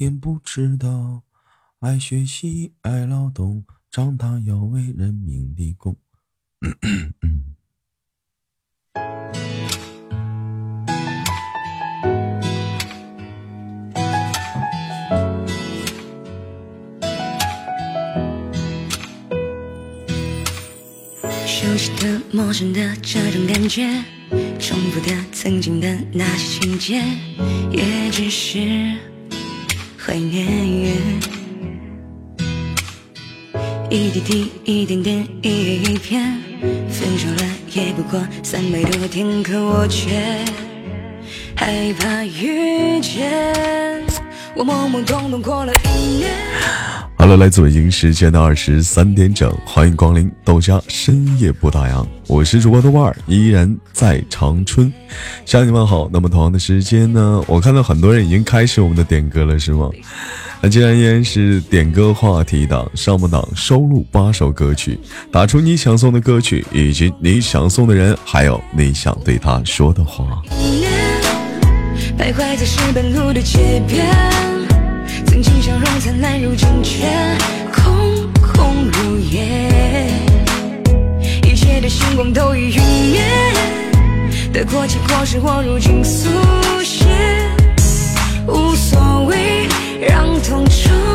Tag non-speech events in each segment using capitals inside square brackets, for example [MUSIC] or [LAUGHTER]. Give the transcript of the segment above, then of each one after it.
也不知道，爱学习，爱劳动，长大要为人民立功。[CLEARS THROAT] 熟悉的、陌生的这种感觉，重复的、曾经的那些情节，也只是怀念。一滴滴、一点点、一页一片，分手了也不过三百多天，可我却害怕遇见。我懵懵懂懂过了一年。Hello，来自北京时间的二十三点整，欢迎光临豆家深夜不打烊，我是主播豆瓣儿，依然在长春，向你们好。那么同样的时间呢，我看到很多人已经开始我们的点歌了，是吗？那既然依然是点歌话题档，上半档收录八首歌曲，打出你想送的歌曲，以及你想送的人，还有你想对他说的话。徘徊在石板路的街边，曾经笑容灿烂，如今却空空如也。一切的星光都已陨灭，得过且过是我如今速写，无所谓，让痛重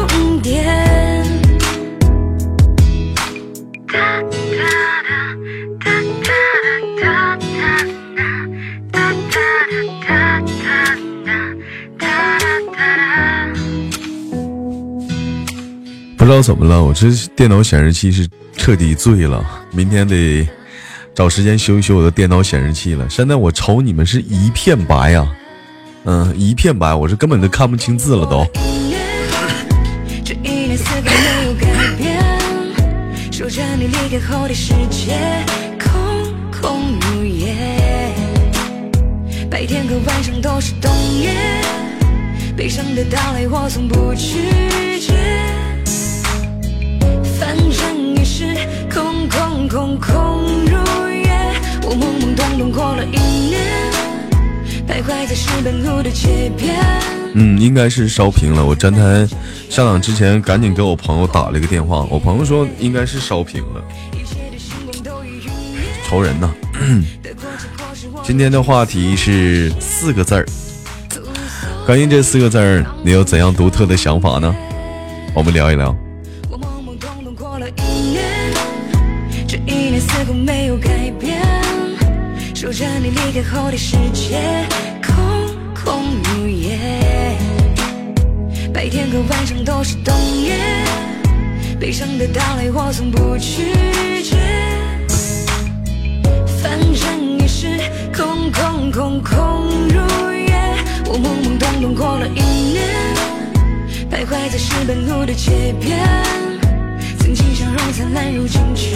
不知道怎么了，我这电脑显示器是彻底醉了，明天得找时间修一修我的电脑显示器了。现在我瞅你们是一片白呀、嗯，一片白，我是根本都看不清字了都。悲伤的到来我从不拒绝。反正也是空空空空如也，我懵懵懂懂过了一年，徘徊在石板路的街边。嗯，应该是烧屏了。我站台下档之前，赶紧给我朋友打了一个电话，我朋友说应该是烧屏了，愁人呐。今天的话题是四个字儿，关于这四个字儿，你有怎样独特的想法呢？我们聊一聊。着你离开后的世界，空空如也。白天和晚上都是冬夜，悲伤的到来我从不拒绝。反正也是空空空空如也，我懵懵懂懂过了一年。徘徊在石板路的街边，曾经笑容灿烂，如今却。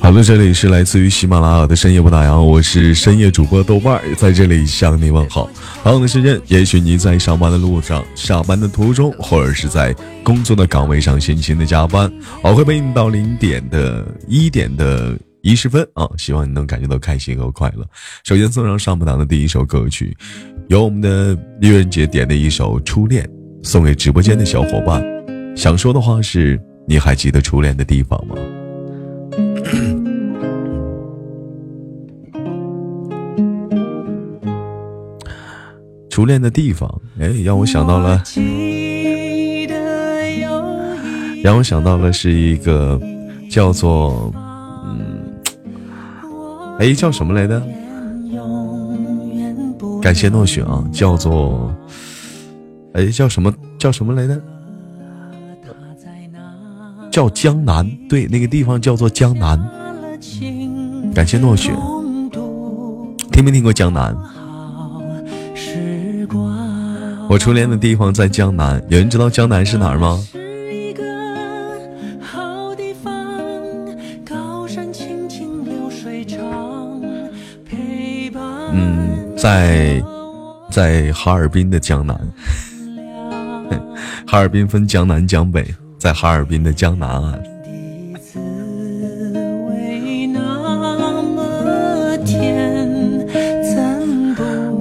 好了，这里是来自于喜马拉雅的深夜不打烊，我是深夜主播豆瓣，在这里向你问好。同样的时间，也许你在上班的路上、下班的途中，或者是在工作的岗位上辛勤的加班，我会陪你到零点的一点的一十分啊，希望你能感觉到开心和快乐。首先送上上半档的第一首歌曲，由我们的愚人节点的一首《初恋》，送给直播间的小伙伴。想说的话是：你还记得初恋的地方吗？初恋的地方，哎，让我想到了，让我想到了是一个叫做，嗯，哎，叫什么来着？感谢诺雪啊，叫做，哎，叫什么？叫什么来着？叫江南，对，那个地方叫做江南。感谢诺雪，听没听过江南？我初恋的地方在江南，有人知道江南是哪儿吗？嗯，在在哈尔滨的江南，[LAUGHS] 哈尔滨分江南江北，在哈尔滨的江南岸。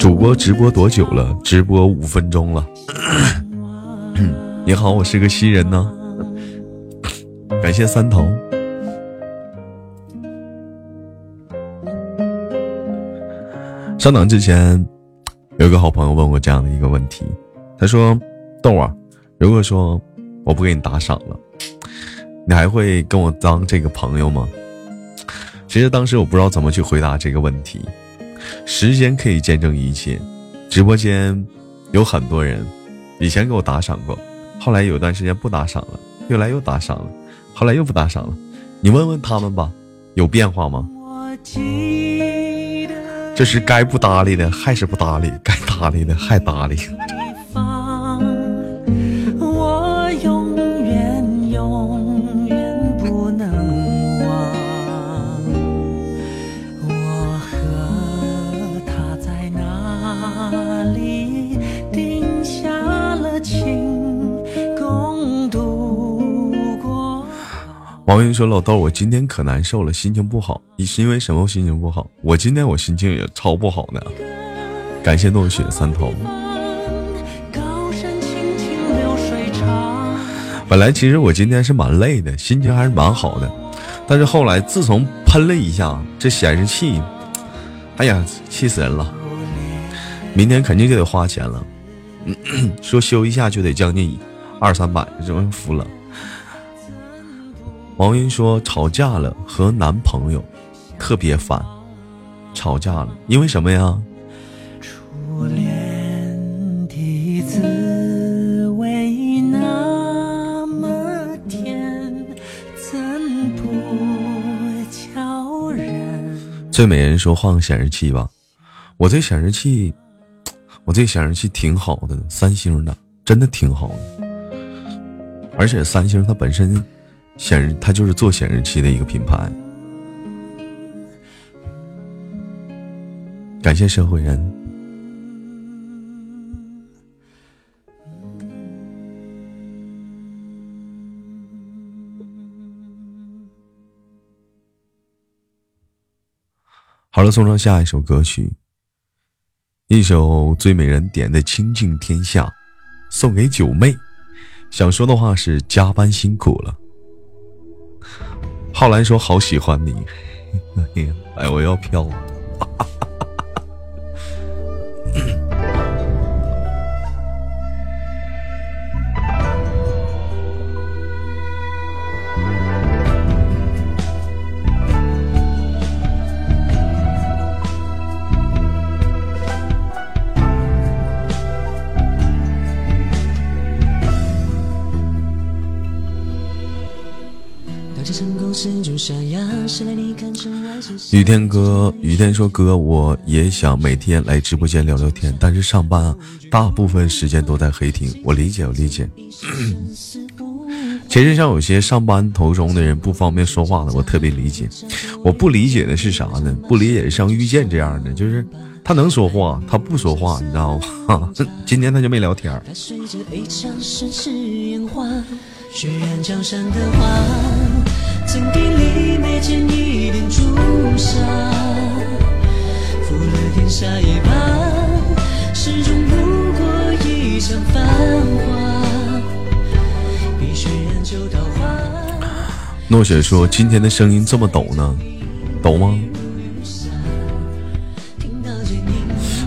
主播直播多久了？直播五分钟了。[COUGHS] 你好，我是个新人呢。[COUGHS] 感谢三头。上档之前，有个好朋友问我这样的一个问题，他说：“豆啊，如果说我不给你打赏了，你还会跟我当这个朋友吗？”其实当时我不知道怎么去回答这个问题。时间可以见证一切，直播间有很多人以前给我打赏过，后来有段时间不打赏了，又来又打赏了，后来又不打赏了。你问问他们吧，有变化吗？这是该不搭理的还是不搭理，该搭理的还搭理。王云说：“老豆，我今天可难受了，心情不好。你是因为什么心情不好？我今天我心情也超不好呢。感谢落雪三头。本来其实我今天是蛮累的，心情还是蛮好的。但是后来自从喷了一下这显示器，哎呀，气死人了！明天肯定就得花钱了，[CLEARS THROAT] 说修一下就得将近二三百，真服了。”王云说：“吵架了，和男朋友特别烦。吵架了，因为什么呀？”最美人说：“换个显示器吧，我这显示器，我这显示器挺好的，三星的，真的挺好的。而且三星它本身。”显示，它就是做显示器的一个品牌。感谢社会人。好了，送上下一首歌曲，一首最美人点的《倾尽天下》，送给九妹。想说的话是：加班辛苦了。浩兰说：“好喜欢你，[LAUGHS] 哎，我要飘。”雨天哥，雨天说哥，我也想每天来直播间聊聊天，但是上班啊，大部分时间都在黑厅。我理解，我理解。其实像有些上班途中的人不方便说话的，我特别理解。我不理解的是啥呢？不理解像遇见这样的，就是他能说话，他不说话，你知道吗？[LAUGHS] 今天他就没聊天。曾经里没见一点朱砂，负了天下一半，始终不过一场繁华。碧血染旧桃花。诺雪说：“今天的声音这么抖呢，抖吗？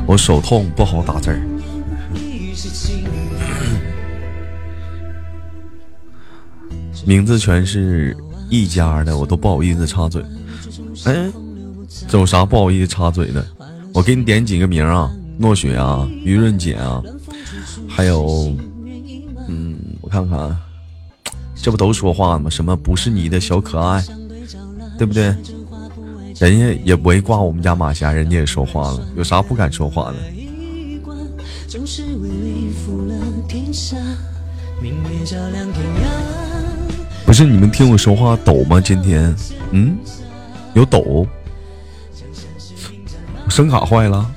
我手痛，不好打字儿。”名字全是。一家的我都不好意思插嘴，哎，这有啥不好意思插嘴的？我给你点几个名啊，诺雪啊，于润姐啊，还有，嗯，我看看，这不都说话吗？什么不是你的小可爱，对不对？人家也不会挂我们家马甲，人家也说话了，有啥不敢说话的？不是你们听我说话抖吗？今天，嗯，有抖，声卡坏了。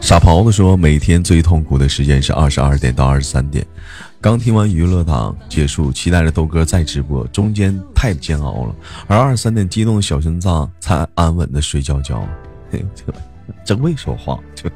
傻狍子说，每天最痛苦的时间是二十二点到二十三点，刚听完娱乐档结束，期待着豆哥再直播，中间太煎熬了，而二十三点激动的小心脏才安稳的睡觉觉。哎呦，这真会说话，就。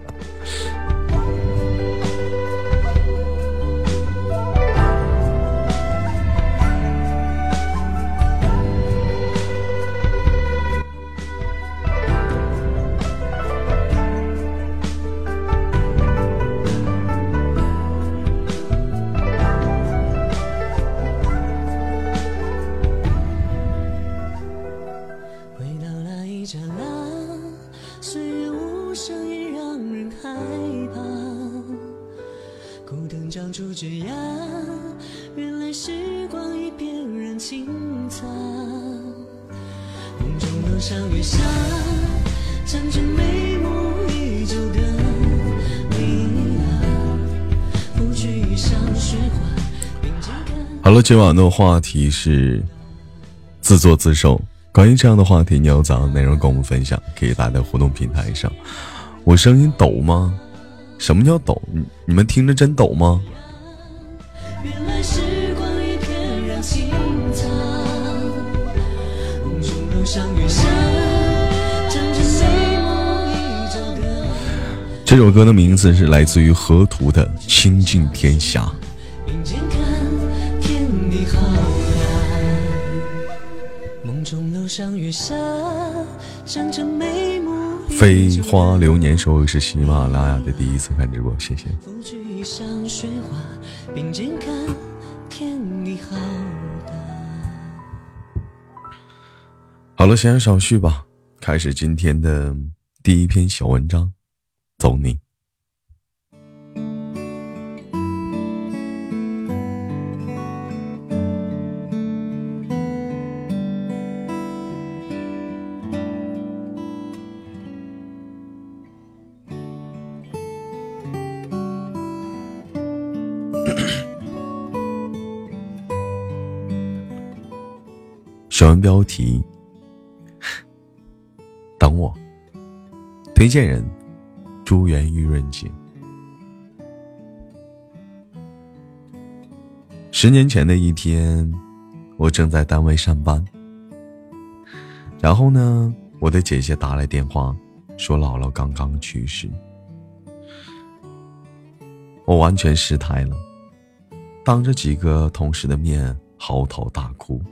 今晚的话题是自作自受。关于这样的话题，你有怎样的内容跟我们分享？可以打在互动平台上。我声音抖吗？什么叫抖？你们听着真抖吗？这首歌的名字是来自于河图的《倾尽天下》。飞花流年说是喜马拉雅的第一次看直播，谢谢。好了，闲言少叙吧，开始今天的第一篇小文章，走你。小文标题：等我。推荐人：珠圆玉润姐。十年前的一天，我正在单位上班，然后呢，我的姐姐打来电话，说姥姥刚刚去世，我完全失态了，当着几个同事的面嚎啕大哭。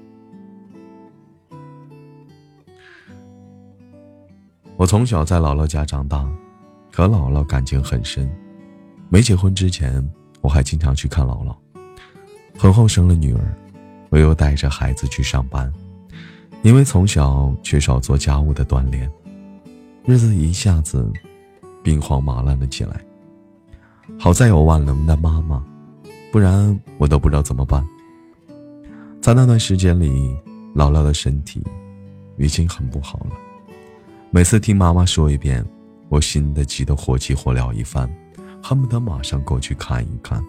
我从小在姥姥家长大，和姥姥感情很深。没结婚之前，我还经常去看姥姥。婚后生了女儿，我又带着孩子去上班。因为从小缺少做家务的锻炼，日子一下子兵荒马乱了起来。好在有万能的妈妈，不然我都不知道怎么办。在那段时间里，姥姥的身体已经很不好了。每次听妈妈说一遍，我心的急得火急火燎一番，恨不得马上过去看一看。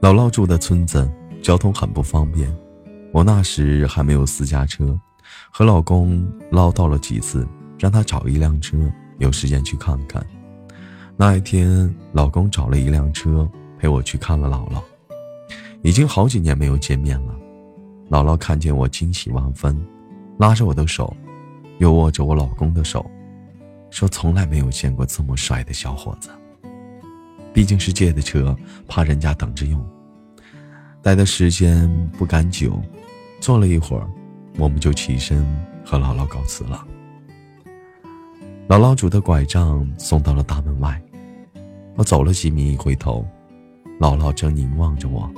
姥姥住的村子交通很不方便，我那时还没有私家车，和老公唠叨了几次，让他找一辆车，有时间去看看。那一天，老公找了一辆车陪我去看了姥姥。已经好几年没有见面了，姥姥看见我惊喜万分。拉着我的手，又握着我老公的手，说：“从来没有见过这么帅的小伙子。毕竟是借的车，怕人家等着用。待的时间不敢久，坐了一会儿，我们就起身和姥姥告辞了。姥姥拄的拐杖送到了大门外，我走了几米，一回头，姥姥正凝望着我。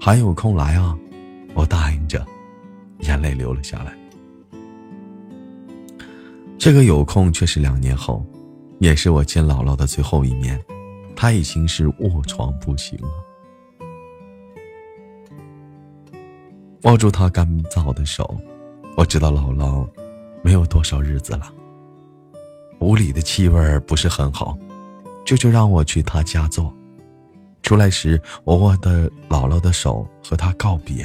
还有空来啊！我答应着，眼泪流了下来。这个有空却是两年后，也是我见姥姥的最后一面，她已经是卧床不行了。握住她干燥的手，我知道姥姥没有多少日子了。屋里的气味不是很好，舅舅让我去他家坐。出来时，我握着姥姥的手和她告别，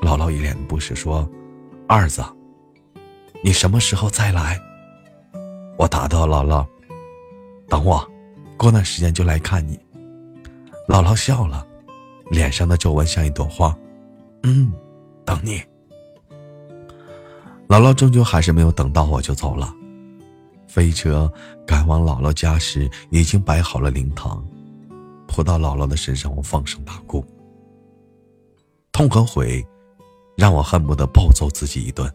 姥姥一脸不舍说：“二子，你什么时候再来？”我答道：“姥姥，等我，过段时间就来看你。”姥姥笑了，脸上的皱纹像一朵花。嗯，等你。姥姥终究还是没有等到我就走了。飞车赶往姥姥家时，已经摆好了灵堂，扑到姥姥的身上，我放声大哭。痛和悔，让我恨不得暴揍自己一顿。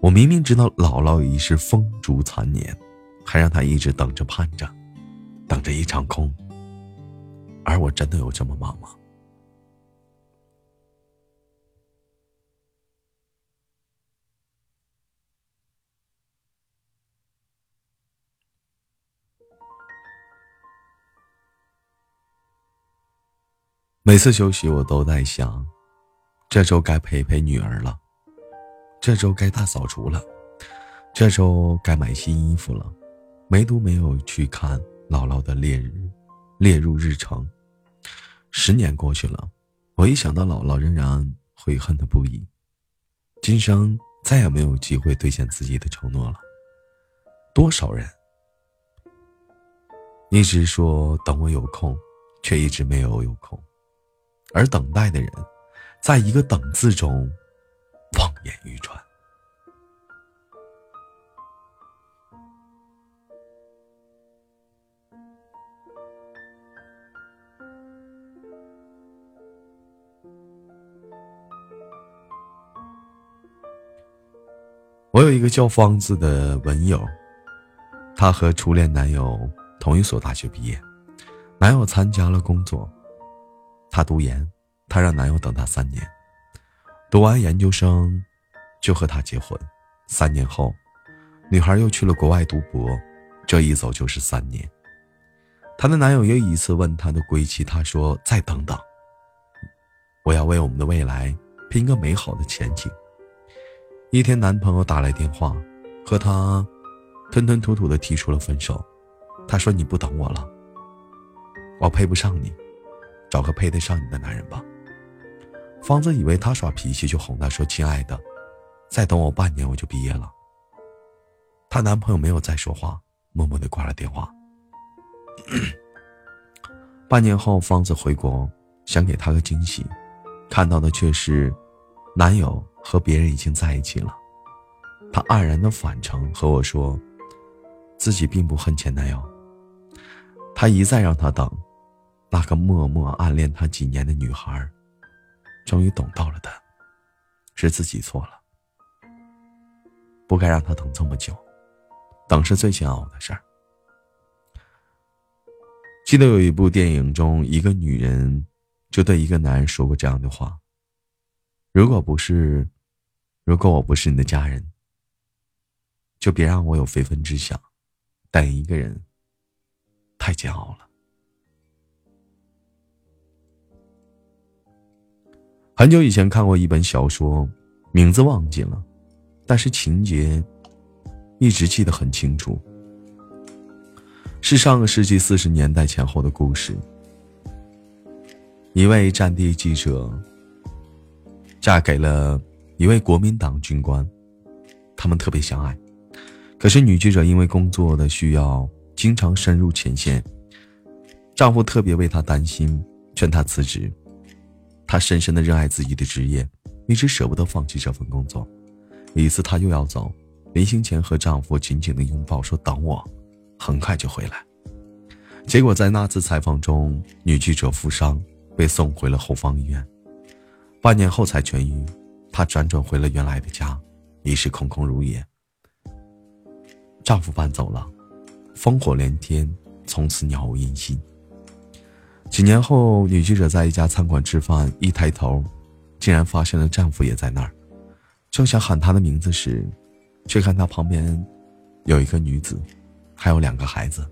我明明知道姥姥已是风烛残年，还让她一直等着盼着，等着一场空。而我真的有这么忙吗？每次休息，我都在想，这周该陪陪女儿了，这周该大扫除了，这周该买新衣服了。唯独没有去看姥姥的烈日，列入日程。十年过去了，我一想到姥姥，仍然悔恨的不已。今生再也没有机会兑现自己的承诺了。多少人一直说等我有空，却一直没有有空。而等待的人，在一个“等”字中，望眼欲穿。我有一个叫方子的文友，她和初恋男友同一所大学毕业，男友参加了工作。她读研，她让男友等她三年，读完研究生就和他结婚。三年后，女孩又去了国外读博，这一走就是三年。她的男友又一次问她的归期，她说：“再等等，我要为我们的未来拼个美好的前景。”一天，男朋友打来电话，和她吞吞吐吐的提出了分手。他说：“你不等我了，我配不上你。”找个配得上你的男人吧。方子以为他耍脾气，就哄他说：“亲爱的，再等我半年，我就毕业了。”她男朋友没有再说话，默默的挂了电话。[COUGHS] 半年后，方子回国，想给她个惊喜，看到的却是男友和别人已经在一起了。她黯然的返程，和我说：“自己并不恨前男友。”他一再让她等。那个默默暗恋他几年的女孩，终于懂到了他，是自己错了，不该让他等这么久，等是最煎熬的事儿。记得有一部电影中，一个女人就对一个男人说过这样的话：“如果不是，如果我不是你的家人，就别让我有非分之想。等一个人，太煎熬了。”很久以前看过一本小说，名字忘记了，但是情节一直记得很清楚。是上个世纪四十年代前后的故事。一位战地记者嫁给了一位国民党军官，他们特别相爱。可是女记者因为工作的需要，经常深入前线，丈夫特别为她担心，劝她辞职。她深深的热爱自己的职业，一直舍不得放弃这份工作。一次，她又要走，临行前和丈夫紧紧的拥抱，说：“等我，很快就回来。”结果在那次采访中，女记者负伤，被送回了后方医院。半年后才痊愈，她辗转回了原来的家，已是空空如也。丈夫搬走了，烽火连天，从此杳无音信。几年后，女记者在一家餐馆吃饭，一抬头，竟然发现了丈夫也在那儿。正想喊他的名字时，却看他旁边有一个女子，还有两个孩子。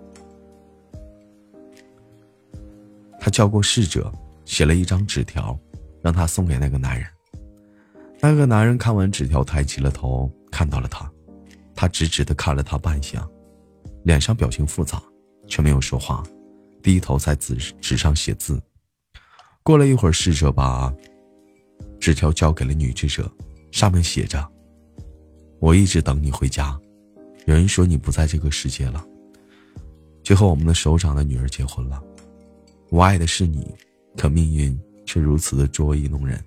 他叫过侍者，写了一张纸条，让他送给那个男人。那个男人看完纸条，抬起了头，看到了他，他直直的看了他半晌，脸上表情复杂，却没有说话。低头在纸纸上写字，过了一会儿，侍者把纸条交给了女记者，上面写着：“我一直等你回家，有人说你不在这个世界了。”最后，我们的首长的女儿结婚了，我爱的是你，可命运却如此的捉意弄人。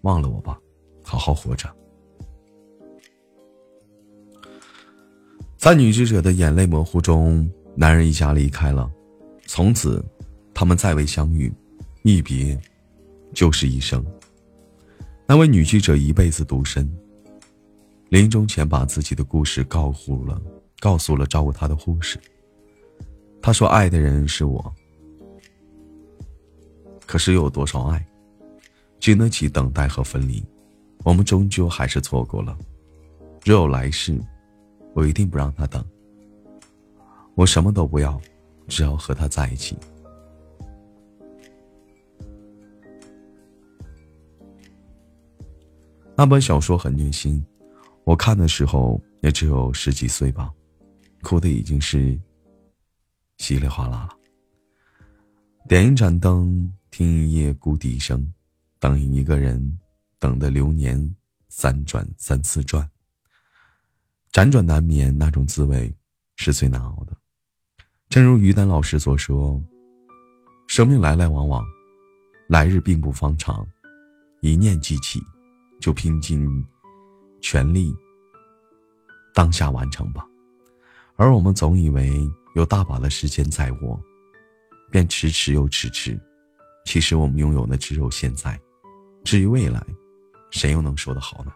忘了我吧，好好活着。在女记者的眼泪模糊中，男人一家离开了，从此，他们再未相遇，一别，就是一生。那位女记者一辈子独身，临终前把自己的故事告诉了，告诉了照顾她的护士。她说：“爱的人是我，可是又有多少爱，经得起等待和分离？我们终究还是错过了。若有来世。”我一定不让他等。我什么都不要，只要和他在一起。那本小说很虐心，我看的时候也只有十几岁吧，哭的已经是稀里哗啦了。点一盏灯，听一夜孤笛声，等一个人，等的流年三转三次转。辗转难眠，那种滋味是最难熬的。正如于丹老师所说：“生命来来往往，来日并不方长，一念记起，就拼尽全力，当下完成吧。”而我们总以为有大把的时间在握，便迟迟又迟迟。其实我们拥有的只有现在，至于未来，谁又能说得好呢？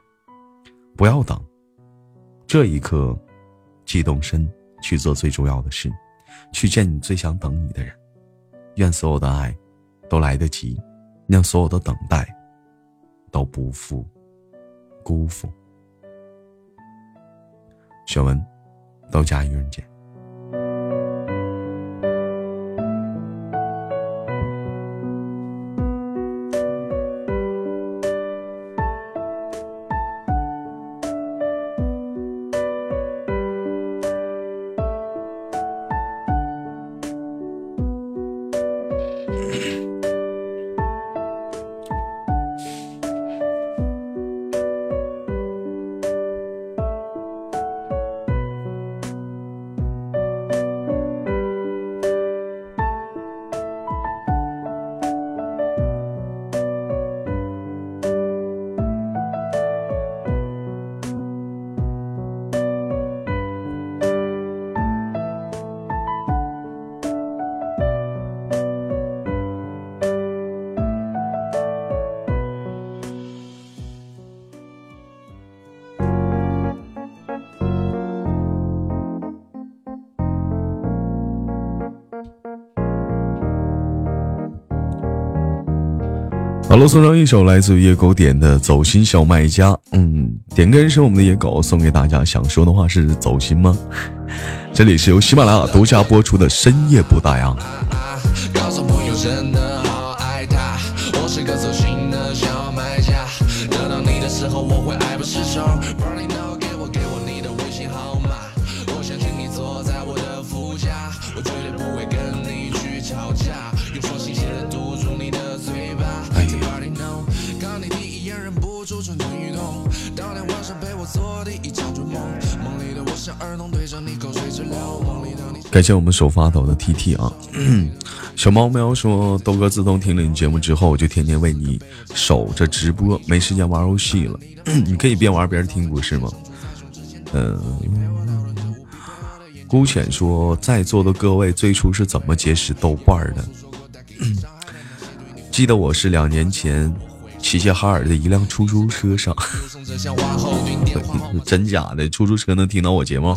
不要等。这一刻，激动身去做最重要的事，去见你最想等你的人。愿所有的爱都来得及，让所有的等待都不负辜负。选文，到家愚人节。好了，送上一首来自于野狗点的《走心小卖家》。嗯，点歌人是我们的野狗，送给大家。想说的话是走心吗？[LAUGHS] 这里是由喜马拉雅独家播出的深夜不打烊。感谢我们手发抖的 T T 啊，[CLEARS THROAT] 小猫喵说豆哥自从听了你节目之后，我就天天为你守着直播，没时间玩游戏了。[CLEARS THROAT] 你可以边玩边听，不是吗？嗯，姑浅说，在座的各位最初是怎么结识豆瓣的？[CLEARS THROAT] 记得我是两年前。齐齐哈尔的一辆出租车上，[LAUGHS] 真假的出租车能听到我节目？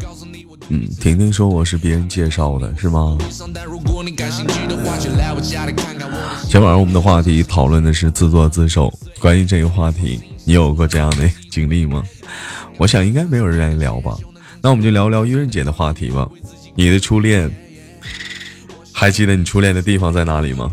嗯，婷婷说我是别人介绍的，是吗？今晚上我们的话题讨论的是自作自受。关于这个话题，你有过这样的经历吗？我想应该没有人愿意聊吧。那我们就聊聊愚人节的话题吧。你的初恋，还记得你初恋的地方在哪里吗？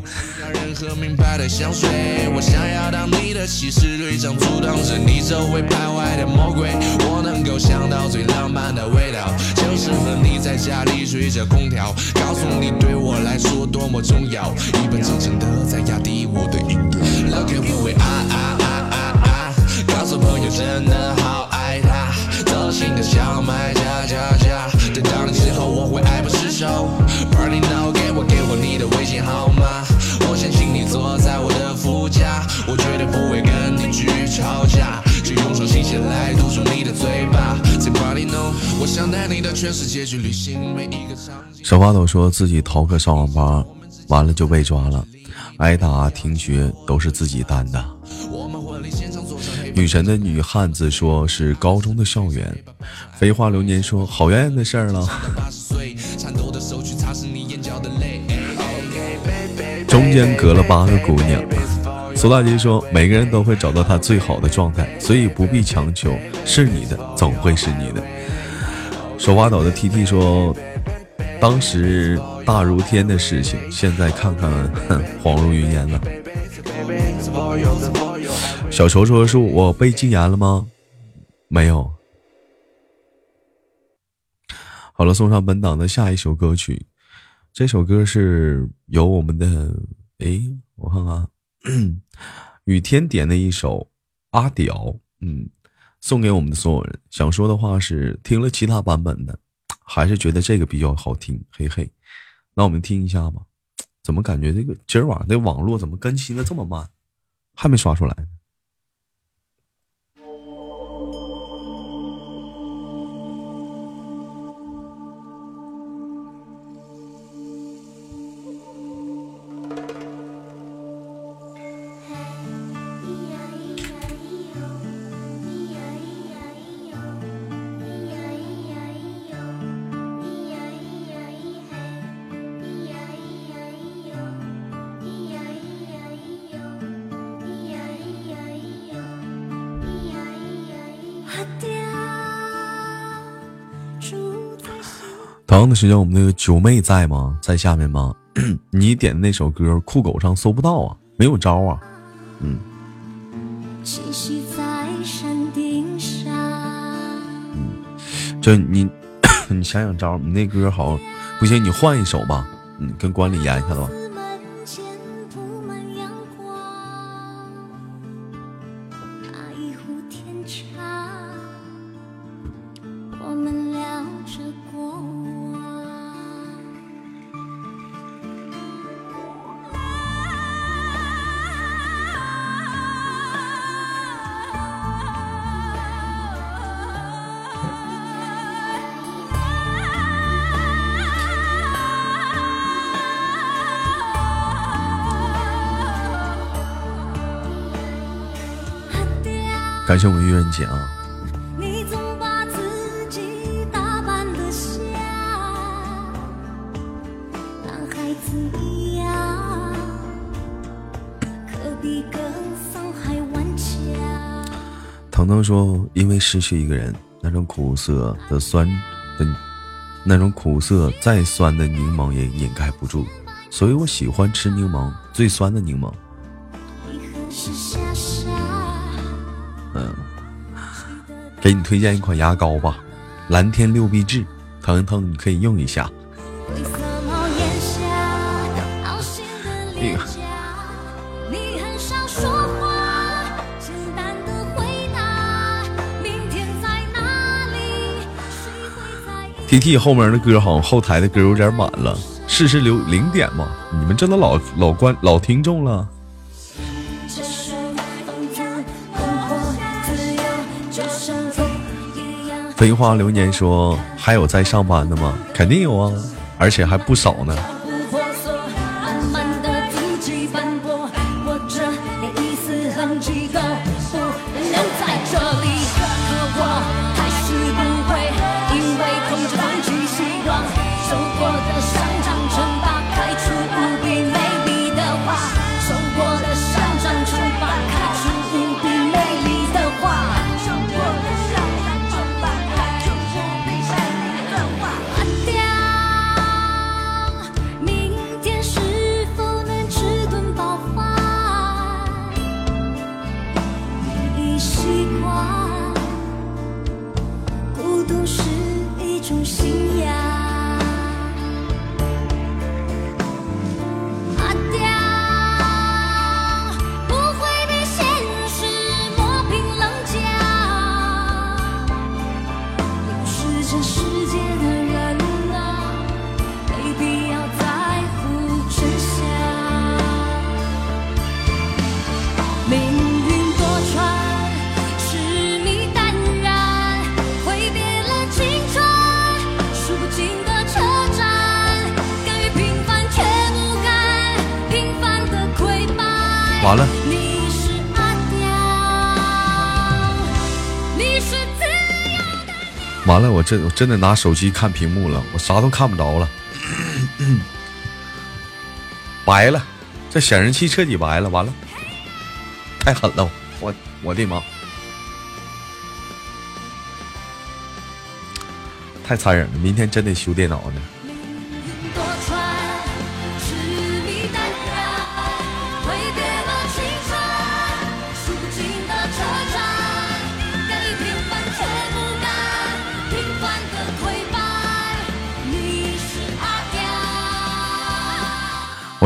就是和你在家里吹着空调，告诉你对我来说多么重要，一本正经的在压低我的音调。Looking for it，啊啊啊啊啊！告诉朋友真的好爱他，走心的小卖家家家，等到你之后我会爱不释手。Party now，给我给我你的微信号码，我想请你坐在我的副驾，我绝对不会跟你去吵架，来堵住你的嘴巴。我想带你到全世界去旅行，每一个场景。小花都说自己逃课上网吧，完了就被抓了，挨打停学都是自己担的。女神的女汉子说是高中的校园，飞花流年说好远的事儿了。中间隔了八个姑娘。苏大姐说每个人都会找到他最好的状态，所以不必强求，是你的总会是你的。手挖抖的 T T 说，当时大如天的事情，现在看看，哼，恍如云烟了。小球说：“是我被禁言了吗？没有。”好了，送上本档的下一首歌曲。这首歌是由我们的诶，我看看，[CLEARS THROAT] 雨天点的一首《阿屌》，嗯，送给我们的所有人。想说的话是，听了其他版本的，还是觉得这个比较好听，嘿嘿。那我们听一下吧。怎么感觉这个今儿晚上这网络怎么更新的这么慢？还没刷出来呢。同样的时间，我们那个九妹在吗？在下面吗？[CLEARS THROAT] 你点的那首歌，酷狗上搜不到啊，没有招啊。嗯，栖息在山顶上。嗯就你，[COUGHS] 你想想招，你那歌好不行，你换一首吧。嗯，跟管理研一下子吧。感谢我们愚人节啊！你总把自己打扮得像男孩子一样，可比。腾腾说，因为失去一个人，那种苦涩的酸的，那种苦涩再酸的柠檬也掩盖不住，所以我喜欢吃柠檬最酸的柠檬。给你推荐一款牙膏吧，蓝天六必治，疼疼你可以用一下。灰色帽檐下，凹陷的脸颊，你很少说话，简单的回答，明天在哪里？谁会在意？T T 后面的歌好像后台的歌有点满了，试试留零点嘛？你们这都老老观老听众了。飞花流年说：“还有在上班的吗？肯定有啊，而且还不少呢。完了，我真我真的拿手机看屏幕了，我啥都看不着了，[CLEARS THROAT] 白了，这显示器彻底白了，完了，太狠了，我我的妈，太残忍了，明天真得修电脑呢。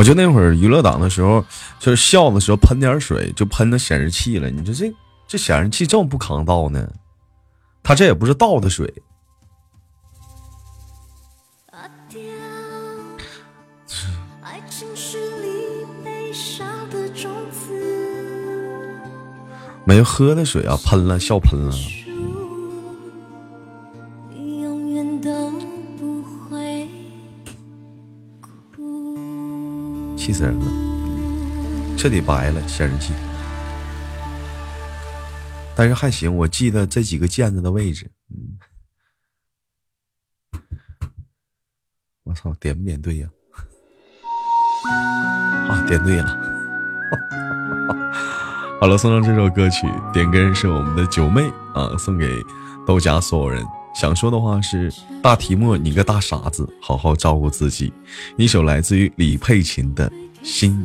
我就那会儿娱乐党的时候，就是笑的时候喷点水，就喷到显示器了。你说这这显示器这么不抗倒呢？他这也不是倒的水，没喝的水啊，喷了，笑喷了。气死人了，彻底白了显示器。但是还行，我记得这几个键子的位置。嗯，我操，点不点对呀？啊，点对了。[LAUGHS] 好了，送上这首歌曲，点歌人是我们的九妹啊，送给豆家所有人。想说的话是：大提莫，你个大傻子，好好照顾自己。一首来自于李佩琴的《心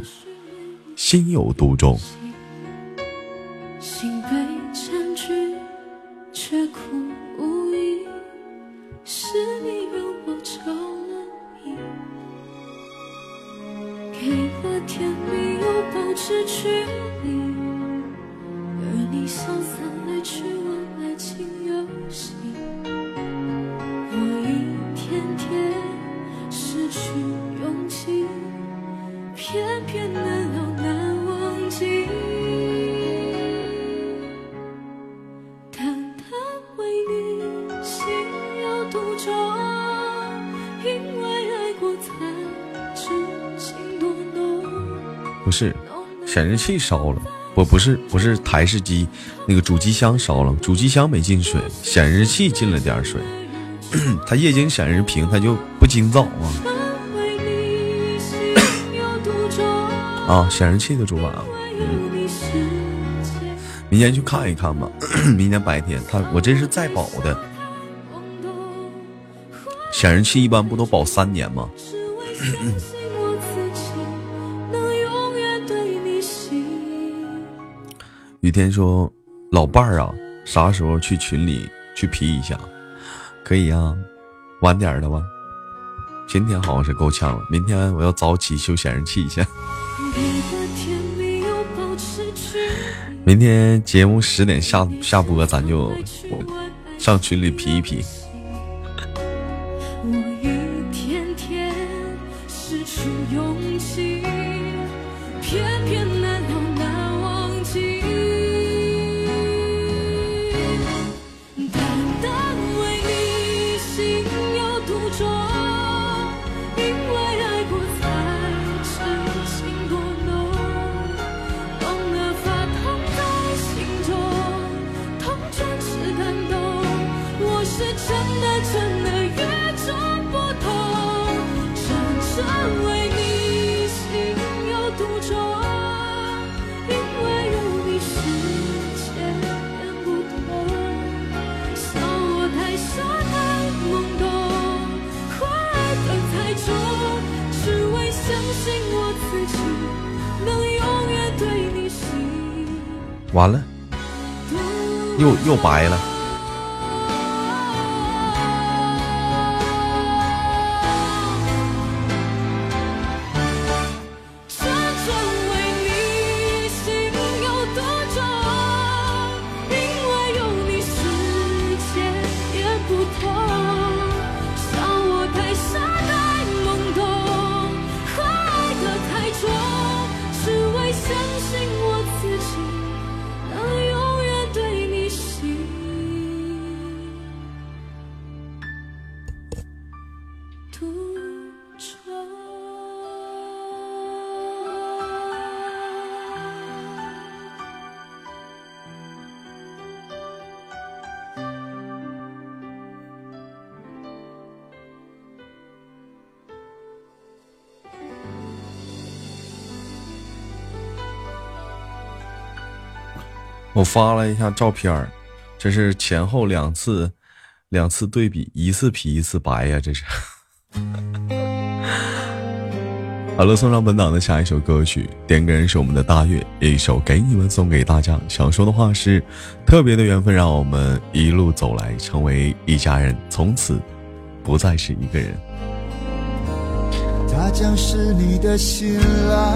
心有独钟》。显示器烧了，不不是不是台式机，那个主机箱烧了，主机箱没进水，显示器进了点水，[COUGHS] 它液晶显示屏它就不经造啊。啊，显示器的主板啊，唯有你世界明天去看一看吧，[COUGHS] 明天白天它我这是在保的。显示器一般不都保三年吗？[COUGHS] 雨天说：“老伴儿啊，啥时候去群里去皮一下？可以呀、晚点儿的吧。今天好像是够呛了，明天我要早起修显示器去。明天节目十点下下播，咱就上群里皮一皮。完了，又又白了。我发了一下照片儿，这是前后两次，两次对比，一次皮一次白呀，这是。好了，送上本档的下一首歌曲，点歌人是我们的大月，一首给你们送给大家。想说的话是：特别的缘分让我们一路走来，成为一家人，从此不再是一个人。他将是你的新郎，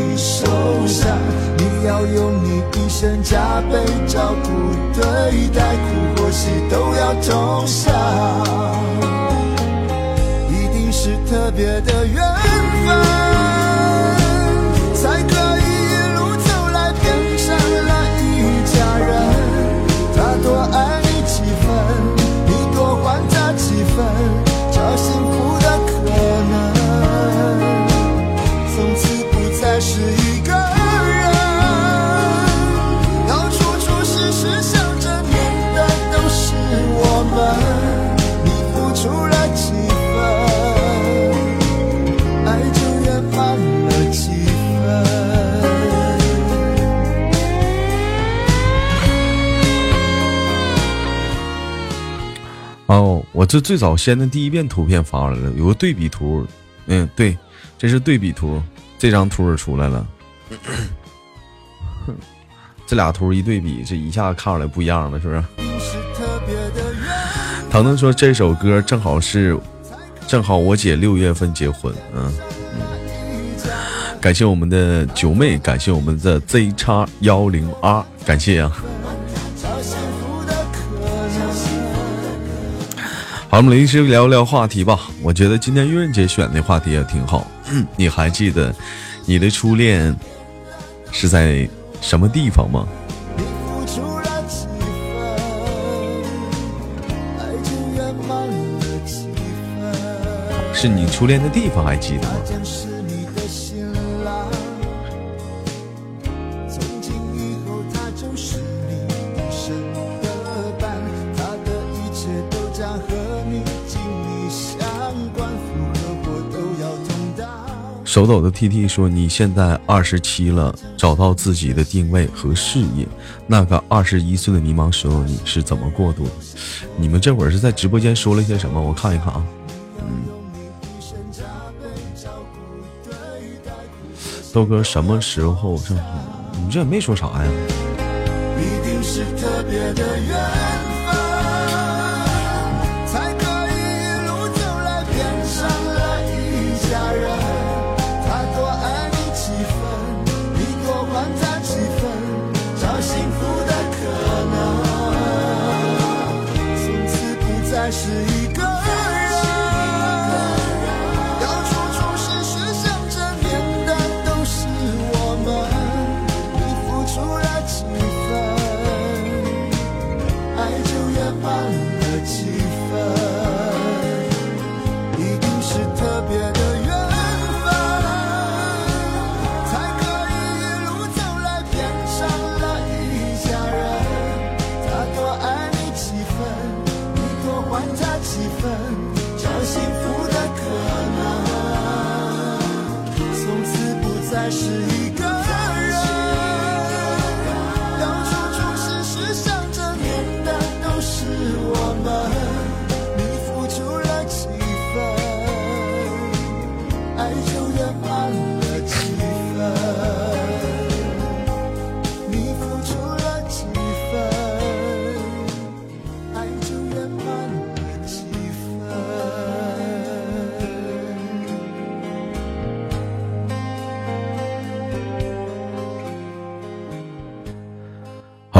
受伤，你要用你一生加倍照顾对待，苦或喜都要同享，一定是特别的缘分，哦，我这最早先的第一遍图片发来了，有个对比图，嗯，对，这是对比图，这张图出来了，[COUGHS] 这俩图一对比，这一下看出来不一样了，是不是？腾腾说这首歌正好是，正好我姐六月份结婚，嗯嗯，感谢我们的九妹，感谢我们的 Z 叉幺零 R，感谢呀。好，我们临时聊聊话题吧。我觉得今天愚人节选的话题也挺好。你还记得你的初恋是在什么地方吗？是你初恋的地方还记得吗？手抖的 T T 说：“你现在二十七了，找到自己的定位和事业。那个二十一岁的迷茫时候，你是怎么过渡的？你们这会儿是在直播间说了些什么？我看一看啊。嗯，豆哥什么时候这？你这也没说啥呀？”是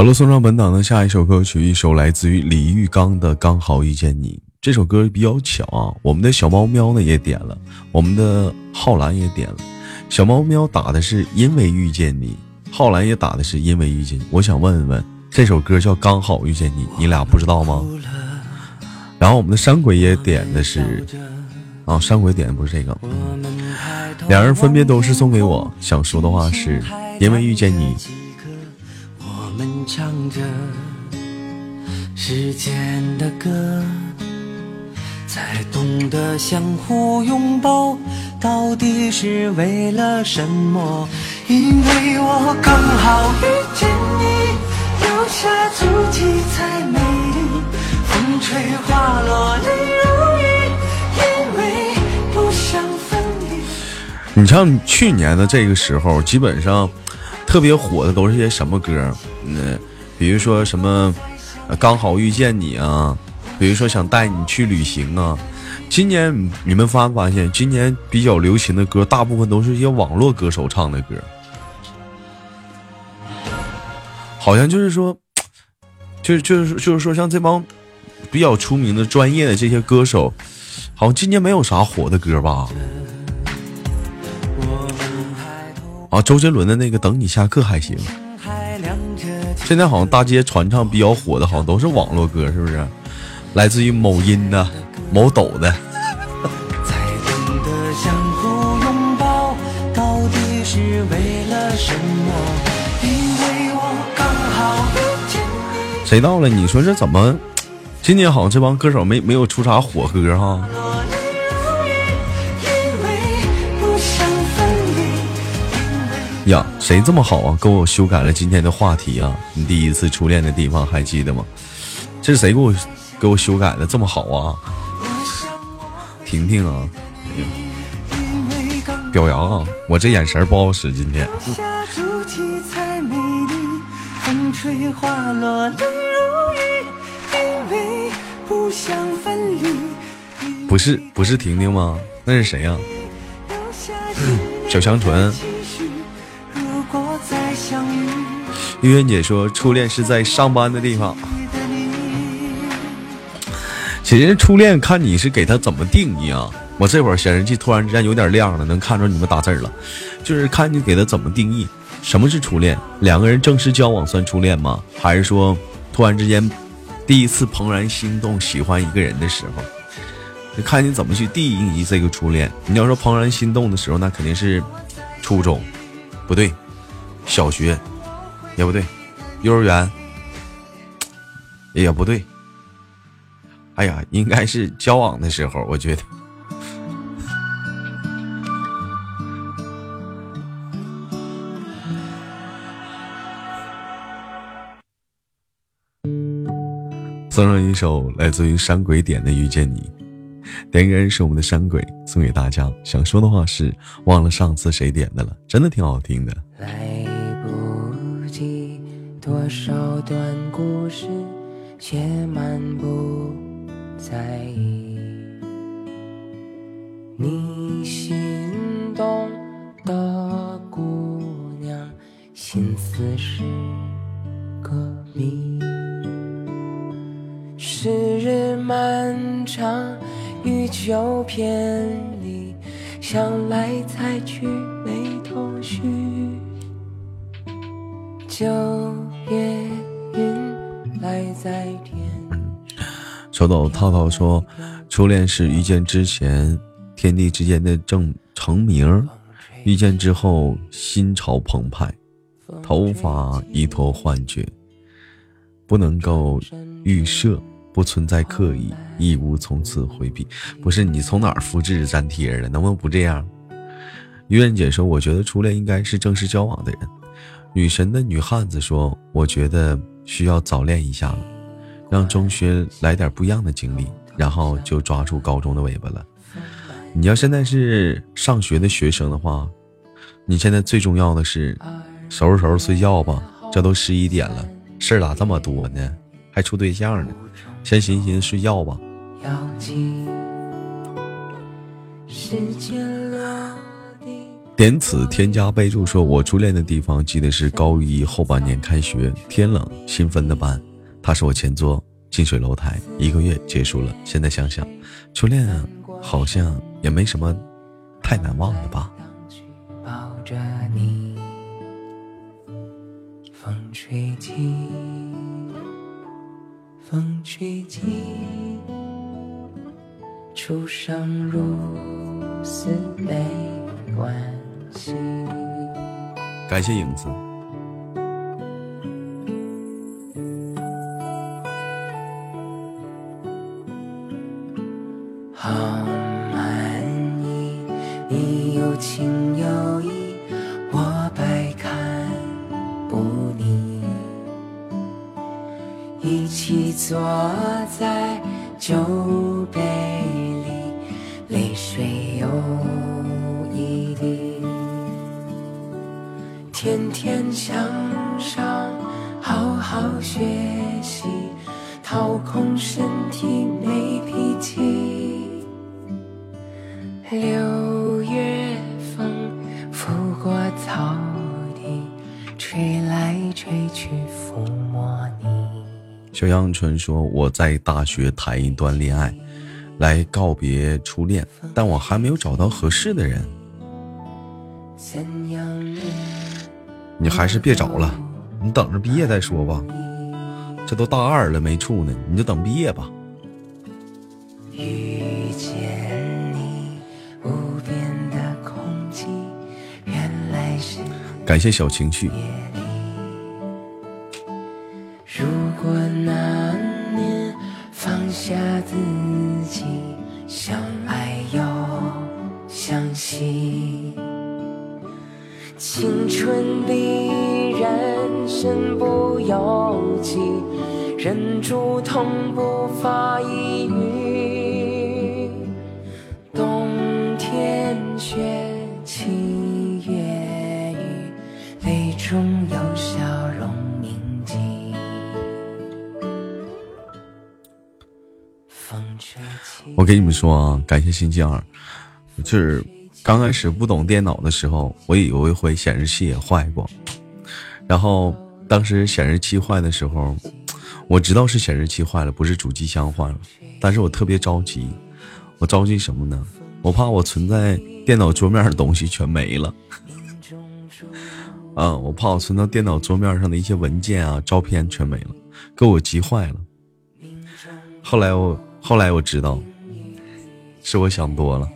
好了，送上本档的下一首歌曲，一首来自于李玉刚的《刚好遇见你》。这首歌比较巧啊，我们的小猫喵呢也点了，我们的浩兰也点了。小猫喵打的是因为遇见你，浩兰也打的是因为遇见你。我想问问，这首歌叫《刚好遇见你》，你俩不知道吗？然后我们的山鬼也点的是啊，山鬼点的不是这个。两人分别都是送给我，想说的话是：因为遇见你。唱着时间的歌，才懂得相互拥抱，到底是为了什么？因为我刚好遇见你，留下足迹才美丽，风吹花落泪如雨，因为不想分离。你像去年的这个时候，基本上特别火的都是些什么歌？嗯，比如说什么刚好遇见你啊，比如说想带你去旅行啊。今年你们发没发现，今年比较流行的歌，大部分都是一些网络歌手唱的歌，好像就是说，就是就是就是说，像这帮比较出名的专业的这些歌手，好像今年没有啥火的歌吧？啊，周杰伦的那个《等你下课》还行。现在好像大街传唱比较火的，好像都是网络歌，是不是？来自于某音的、某抖的。才懂得相互拥抱，到底是为了什么？因为我刚好遇见你，谁到了？你说这怎么？今年好像这帮歌手没没有出啥火歌哈。落呀，谁这么好啊？给我修改了今天的话题啊！你第一次初恋的地方还记得吗？这是谁给我给我修改的这么好啊？婷婷啊，表扬啊！我这眼神不好使，今天下足迹才美丽，风吹花落泪如雨，因为不想分离。不是不是婷婷吗？那是谁呀、留 [COUGHS] 下小香纯。月圆姐说，初恋是在上班的地方。其实初恋看你是给他怎么定义啊？我这会儿显示器突然之间有点亮了，能看着你们打字了，就是看你给他怎么定义。什么是初恋？两个人正式交往算初恋吗？还是说突然之间第一次怦然心动喜欢一个人的时候？就看你怎么去定义这个初恋。你要说怦然心动的时候，那肯定是初中，不对，小学也不对，幼儿园也不对。哎呀，应该是交往的时候，我觉得。送上一首来自于山鬼点的《遇见你》，点歌人是我们的山鬼，送给大家。想说的话是，忘了上次谁点的了，真的挺好听的。来多少段故事，写满不在意。你心动的姑娘，心思是个谜。时日漫长，欲求偏离，想来猜去没头绪。九月云来在天手抖套套说，初恋是遇见之前天地之间的正成名，遇见之后心潮澎湃，头发依托幻觉，不能够预设，不存在刻意，义无从此回避。不是你从哪儿复制粘贴的？能不能不这样？于愿姐说，我觉得初恋应该是正式交往的人。女神的女汉子说，我觉得需要早恋一下了。让中学来点不一样的经历，然后就抓住高中的尾巴了。你要现在是上学的学生的话，你现在最重要的是收拾收拾睡觉吧。这都十一点了，事儿咋这么多呢？还处对象呢？先寻寻睡觉吧。时间，点此添加备注说，我初恋的地方记得是高一后半年开学，天冷新分的班，他是我前桌，近水楼台，一个月结束了。现在想想，初恋，好像也没什么太难忘的吧。抱着你，风吹起，风吹起，初生如此没关系。感谢影子。好满意，你有情有义，我百看不腻。一起坐在酒杯天天向上，好好学习，掏空身体没脾气。六月风拂过草地，吹来吹去抚摸你。小阳春说：“我在大学谈一段恋爱，来告别初恋，但我还没有找到合适的人。怎样你你还是别找了，你等着毕业再说吧。这都大二了没处呢，你就等毕业吧。遇见你，无边的空气，原来是感谢小情绪，青春比人身不由己，忍住痛不发一语。冬天雪起月雨，泪中有笑容铭记。风吹起。我跟你们说啊，感谢星期二，就是刚开始不懂电脑的时候，我以为会显示器也坏过，然后当时显示器坏的时候，我知道是显示器坏了，不是主机箱坏了，但是我特别着急，我着急什么呢？我怕我存在电脑桌面的东西全没了。[LAUGHS] 啊，我怕我存到电脑桌面上的一些文件啊、照片全没了，给我急坏了。后来我后来我知道，是我想多了。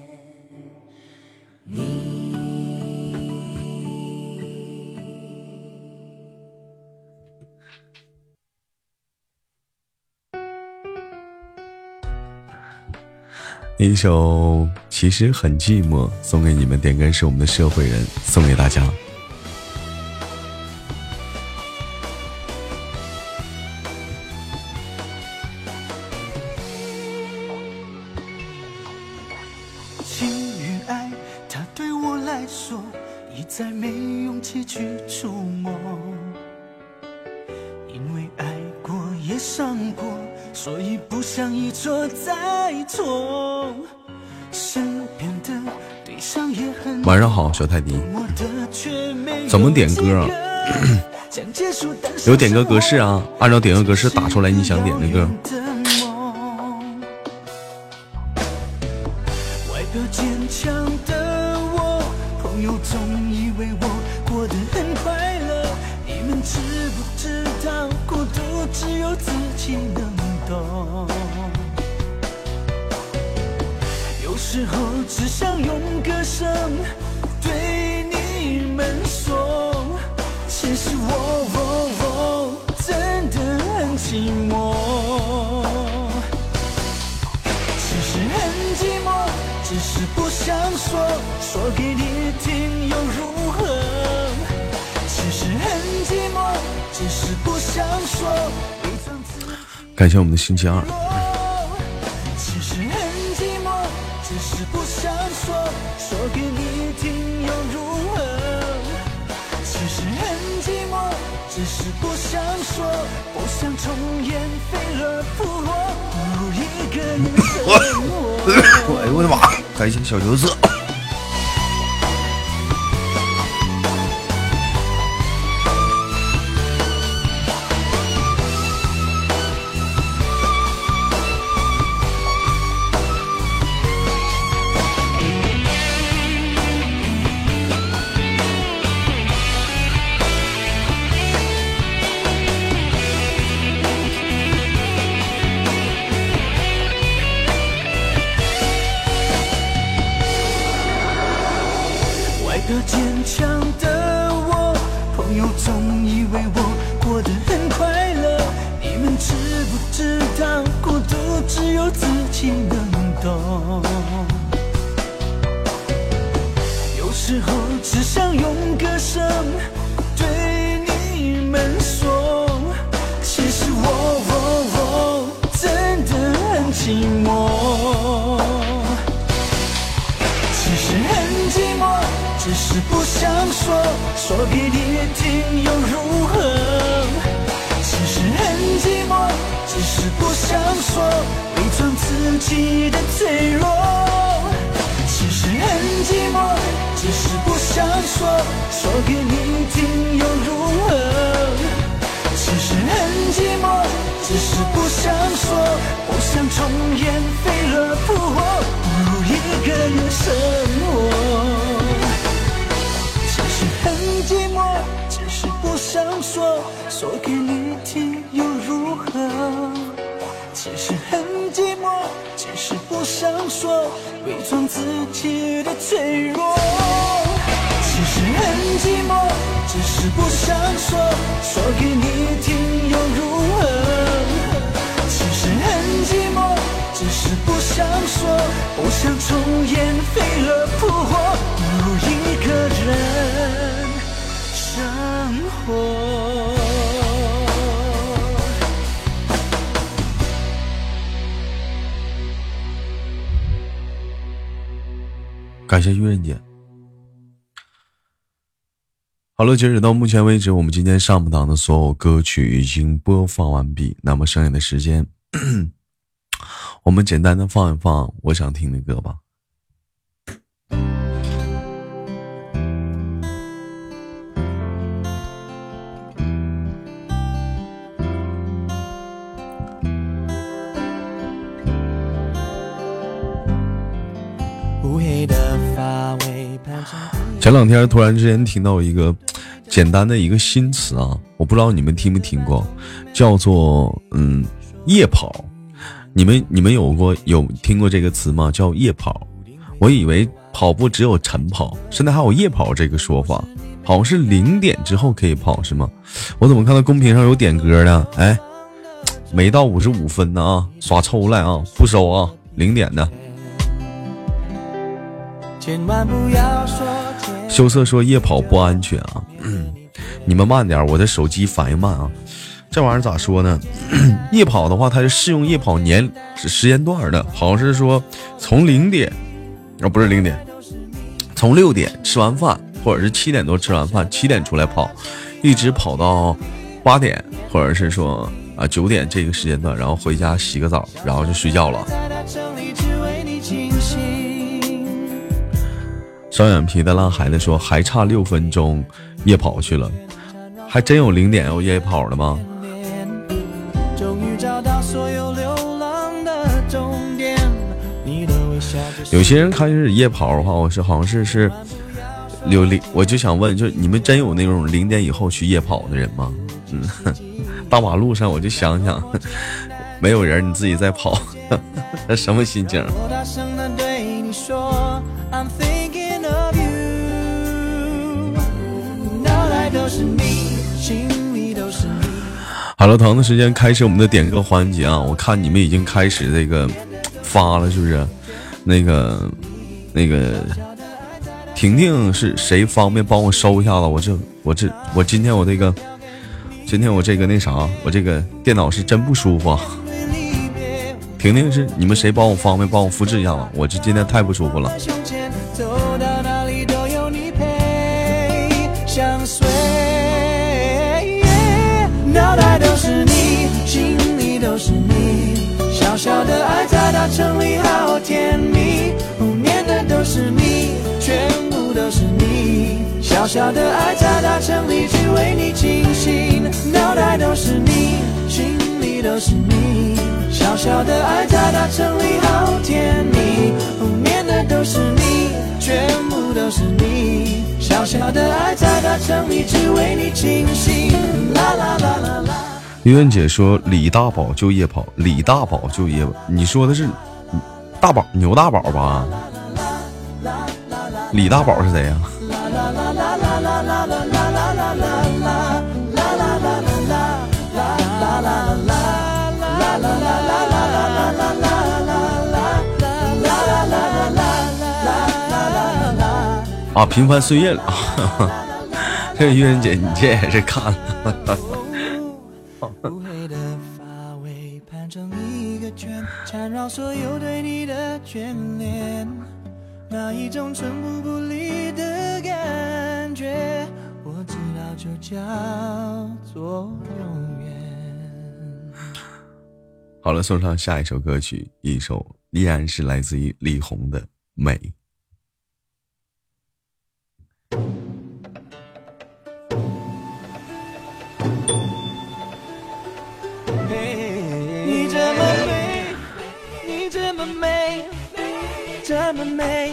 你一首其实很寂寞，送给你们。点歌是我们的社会人，送给大家。再没勇气去触摸，因为爱过也伤过，所以不想一错再错。身边的对象也很晚上好，小泰迪。怎么点歌啊 [COUGHS] 有点歌格式啊，按照点歌格式打出来你想点的歌。星期二，感谢月姐。好了，截止到目前为止，我们今天上半档的所有歌曲已经播放完毕。那么剩下的时间，[COUGHS] 我们简单的放一放我想听的歌吧。前两天突然之间听到一个简单的一个新词啊，我不知道你们听没听过，叫做嗯夜跑。你们你们有过有听过这个词吗？叫夜跑。我以为跑步只有晨跑，现在还有夜跑这个说法，好像是零点之后可以跑是吗？我怎么看到公屏上有点歌呢？哎，[LAUGHS] 没到五十五分呢啊，耍抽来啊，不收啊，零点的。千万不要说天羞涩说夜跑不安全啊，你们慢点，我的手机反应慢啊。这玩意儿咋说呢？[CLEARS THROAT] 夜跑的话，它是适用夜跑年时间段的，好像是说从零点，啊不是零点，从六点吃完饭，或者是七点多吃完饭，七点出来跑，一直跑到八点，或者是说啊九点这个时间段，然后回家洗个澡，然后就睡觉了。双眼皮的烂孩子说还差六分钟夜跑去了，还真有零点要夜跑的吗？有流浪的终点，你的微笑就是有些人开始夜跑的话，我是好像是是有零，我就想问，就你们真有那种零点以后去夜跑的人吗？嗯，[LAUGHS] 大马路上我就想想，没有人，你自己在跑，那 [LAUGHS] 什么心情？好了，糖的时间开始我们的点歌环节啊！我看你们已经开始这个发了，是不是？那个那个婷婷是谁？方便帮我收一下子？我这我这我今天我这个今天我这个那啥，我这个电脑是真不舒服！婷婷是你们谁帮我方便帮我复制一下子？我这今天太不舒服了。城里好甜蜜，念的都是你，全部都是你。小小的爱在大城里只为你倾心，脑袋都是你，心里都是你。小小的爱在大城里好甜蜜，念的都是你，全部都是你。小小的爱在大城里只为你倾心，啦啦啦啦啦。月媛姐说：“李大宝就夜跑，李大宝就夜，你说的是大宝牛大宝吧？李大宝是谁呀、啊？”，平凡岁月啊！[LAUGHS] 这玉人姐，你这也是看了。乌黑的发尾盘成一个圈，缠绕所有对你的眷恋，那一种寸步不离的感觉，我知道就叫做永远。好了，送上下一首歌曲，一首依然是来自于李红的《美》。么美，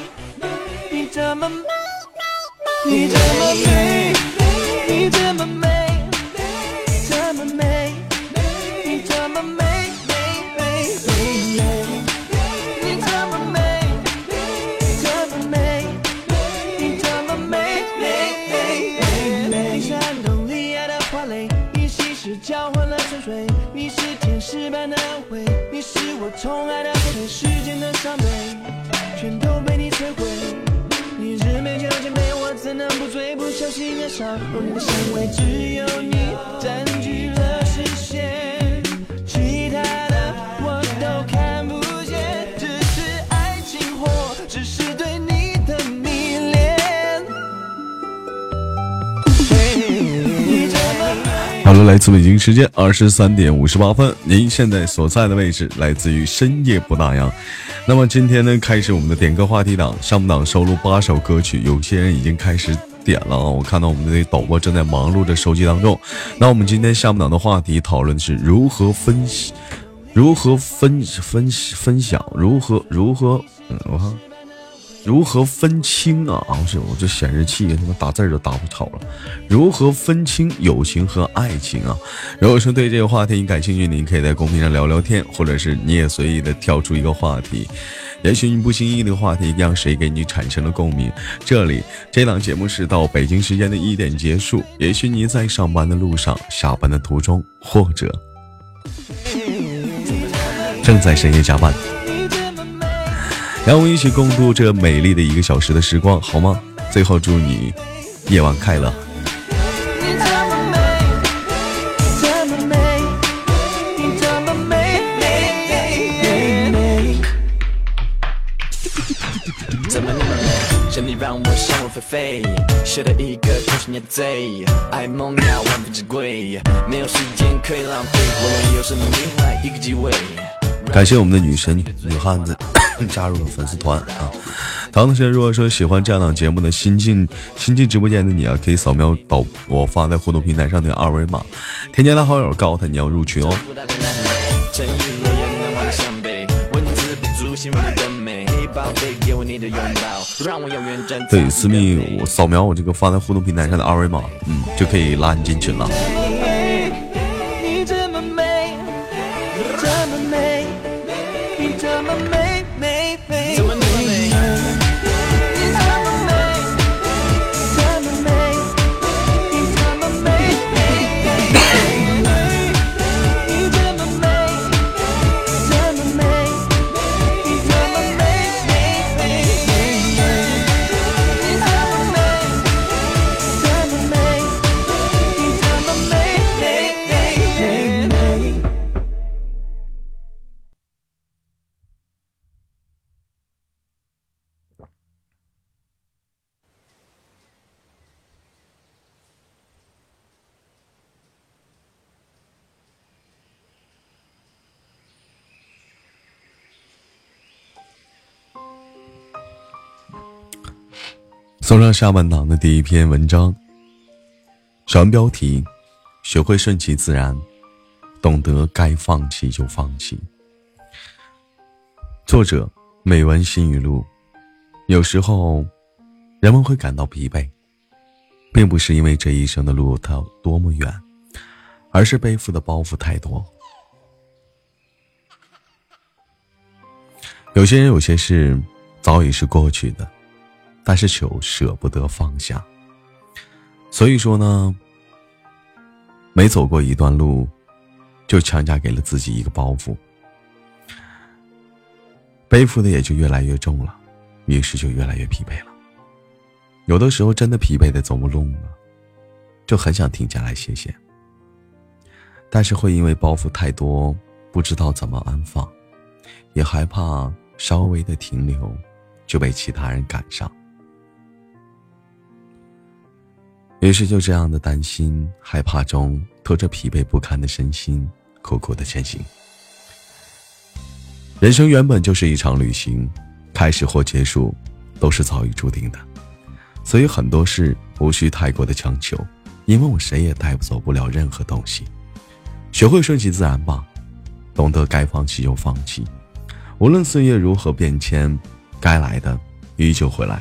你这么美，你这么美，你这么美，这么美，你这么美，美美美美，你这么美，这么美，你这么美，美美美。你是寒冬里爱的花蕾，你稀释交换了沉睡，你是天使般的安慰，你是我宠爱的对世间的伤悲，全都被你摧毁。你日美酒千杯，我怎能不醉？不小心爱上若你的香味，只有你占据了视线，其他的我都看不见，只是爱情或只是对你的迷恋。你这么美。好了，来自北京时间二十三点五十八分，您现在所在的位置来自于深夜不打烊。那么今天呢，开始我们的点歌话题档，上半档收录八首歌曲，有些人已经开始点了啊，我看到我们的导播正在忙碌着收集当中。那我们今天下半档的话题讨论是如何分析，如何分分分享，如何如何，嗯，我看。如何分清啊？啊，是我这显示器他妈打字都打不好了。如何分清友情和爱情啊？如果说对这个话题你感兴趣，你可以在公屏上聊聊天，或者是你也随意的跳出一个话题。也许你不经意的话题让谁给你产生了共鸣。这里这档节目是到北京时间的一点结束。也许你在上班的路上、下班的途中，或者正在深夜加班。让我们一起共度这美丽的一个小时的时光，好吗？最后祝你夜晚快乐。你，让我想入非非，学的一个同心也贼，爱梦要万分之贵，没有时间可以浪费，我愿有生命另外一个机会。感谢我们的女神女汉子 [COUGHS] 加入了粉丝团啊！唐同学，如果说喜欢这样档节目的新进新进直播间的你啊，可以扫描导我发在互动平台上的二维码，添加他好友，告诉他你要入群哦。对，私密我扫描我这个发在互动平台上的二维码，嗯，就可以拉你进群了。送上下半档的第一篇文章，小文标题：学会顺其自然，懂得该放弃就放弃。作者：美文新语录。有时候，人们会感到疲惫，并不是因为这一生的路它有多么远，而是背负的包袱太多。有些人，有些事，早已是过去的。但是却舍不得放下。所以说呢，每走过一段路，就强加给了自己一个包袱，背负的也就越来越重了，于是就越来越疲惫了。有的时候真的疲惫的走不动了，就很想停下来歇歇，但是会因为包袱太多，不知道怎么安放，也害怕稍微的停留就被其他人赶上。于是就这样的担心、害怕中，拖着疲惫不堪的身心，苦苦的前行。人生原本就是一场旅行，开始或结束，都是早已注定的。所以很多事无需太过的强求，因为我谁也带不走不了任何东西。学会顺其自然吧，懂得该放弃就放弃。无论岁月如何变迁，该来的依旧会来，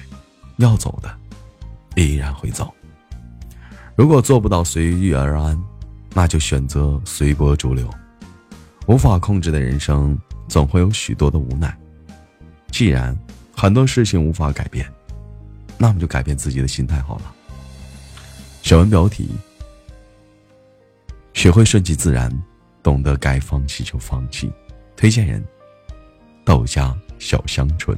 要走的依然会走。如果做不到随遇而安，那就选择随波逐流。无法控制的人生，总会有许多的无奈。既然很多事情无法改变，那么就改变自己的心态好了。选文标题：学会顺其自然，懂得该放弃就放弃。推荐人：道家小香醇。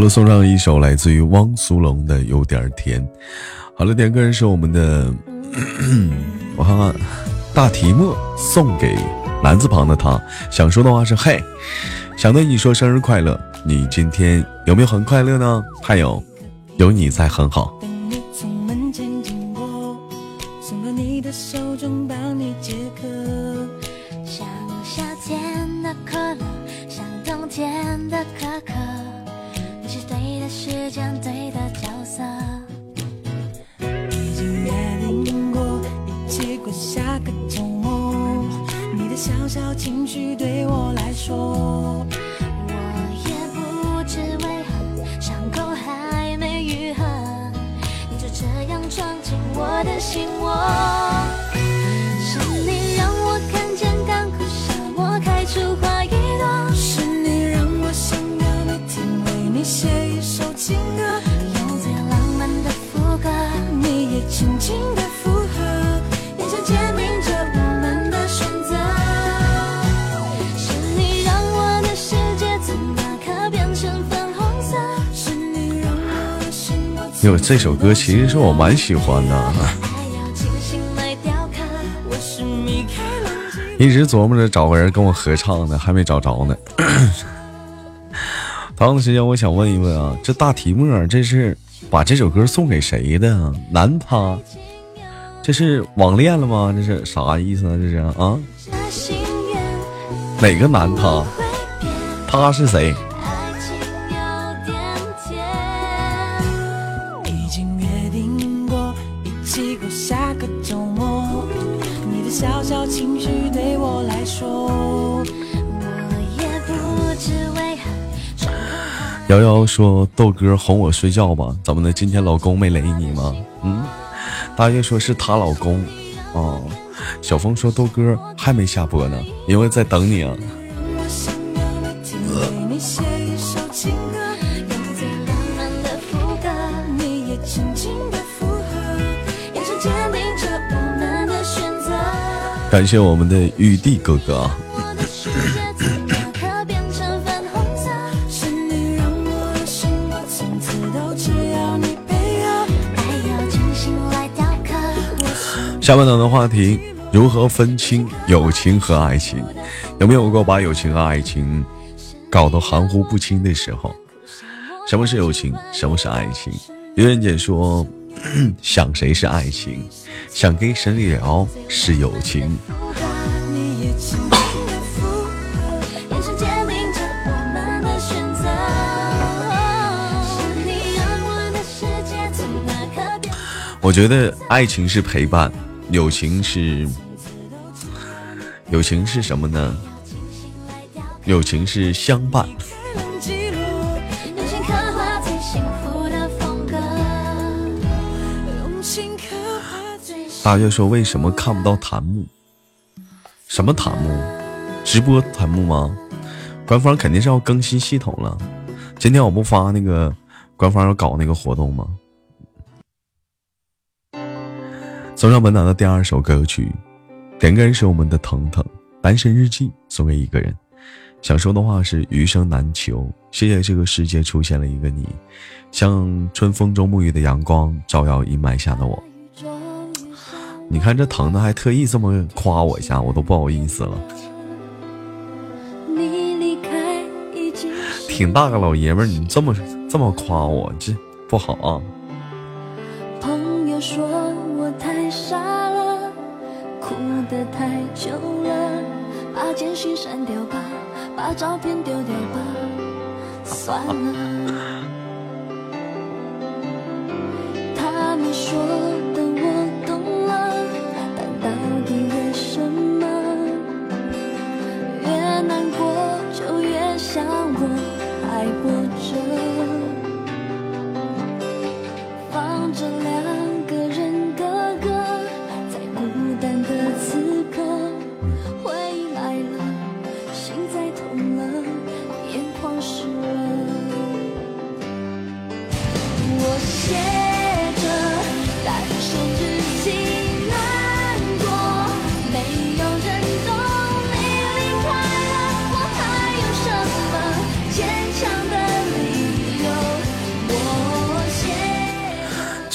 了，送上一首来自于汪苏泷的《有点甜》。好了，点歌人是我们的，[CLEARS THROAT] 我看看，大题目送给男字旁的他。想说的话是：嘿，想对你说生日快乐。你今天有没有很快乐呢？还有，有你在很好。对的时间对的角色。已经约定过一起过下个周末你的小小情绪对我来说我也不知为何伤口还没愈合你就这样闯进我的心窝。哟，这首歌其实是我蛮喜欢的，一直琢磨着找个人跟我合唱呢，还没找着呢。[LAUGHS] 同样的时间，我想问一问啊，这大提莫这是把这首歌送给谁的？男他？这是网恋了吗？这是啥意思啊？这是啊？哪个男他？他是谁？瑶瑶说：“豆哥哄我睡觉吧，怎么的？今天老公没雷你吗？”嗯，大月说是她老公。哦，小峰说：“豆哥还没下播呢，因为在等你啊。”感谢我们的玉帝哥哥。下半场的话题：如何分清友情和爱情？有没有过把友情和爱情搞得含糊不清的时候？什么是友情？什么是爱情？愚人姐说，想谁是爱情，想跟谁聊是友情。我觉得爱情。是陪伴，友情是友情是什么呢？友情是相伴。大月说为什么看不到弹幕？什么弹幕？直播弹幕吗？官方肯定是要更新系统了。今天我不发那个官方要搞那个活动吗？送上本档的第二首歌曲，点歌人是我们的腾腾，《单身日记》送给一个人。想说的话是余生难求，谢谢这个世界出现了一个你，像春风中沐浴的阳光，照耀阴霾下的我。你看这腾腾还特意这么夸我一下，我都不好意思了。挺大个老爷们儿，你这么这么夸我，这不好啊！朋友说太傻了，哭得太久了，把简讯删掉吧，把照片丢掉吧，算了。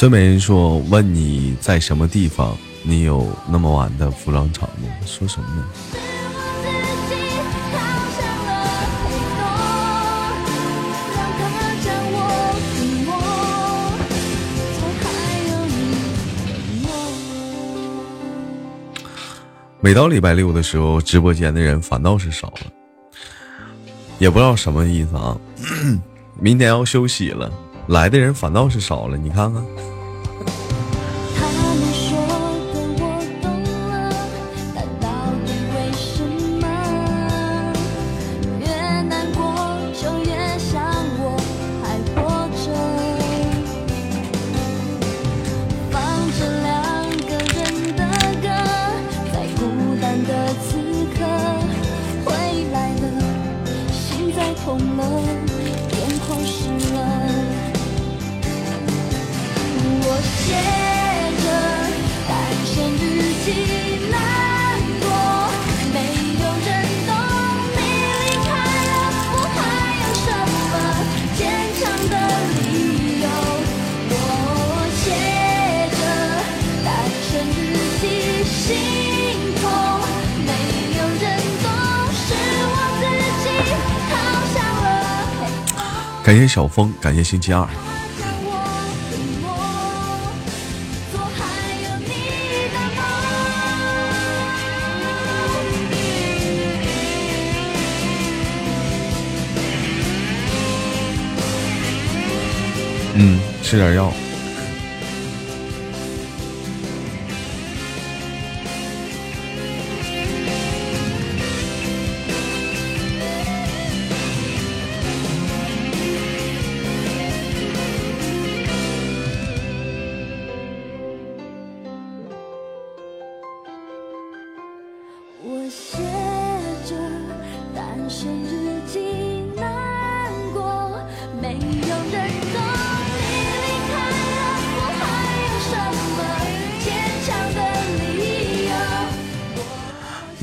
写。最美人说：“问你在什么地方？你有那么晚的服装厂吗？”说什么呢？每到礼拜六的时候，直播间的人反倒是少了，也不知道什么意思啊。[CLEARS THROAT] 明天要休息了，来的人反倒是少了，你看看。小峰，感谢星期二。嗯，吃点药。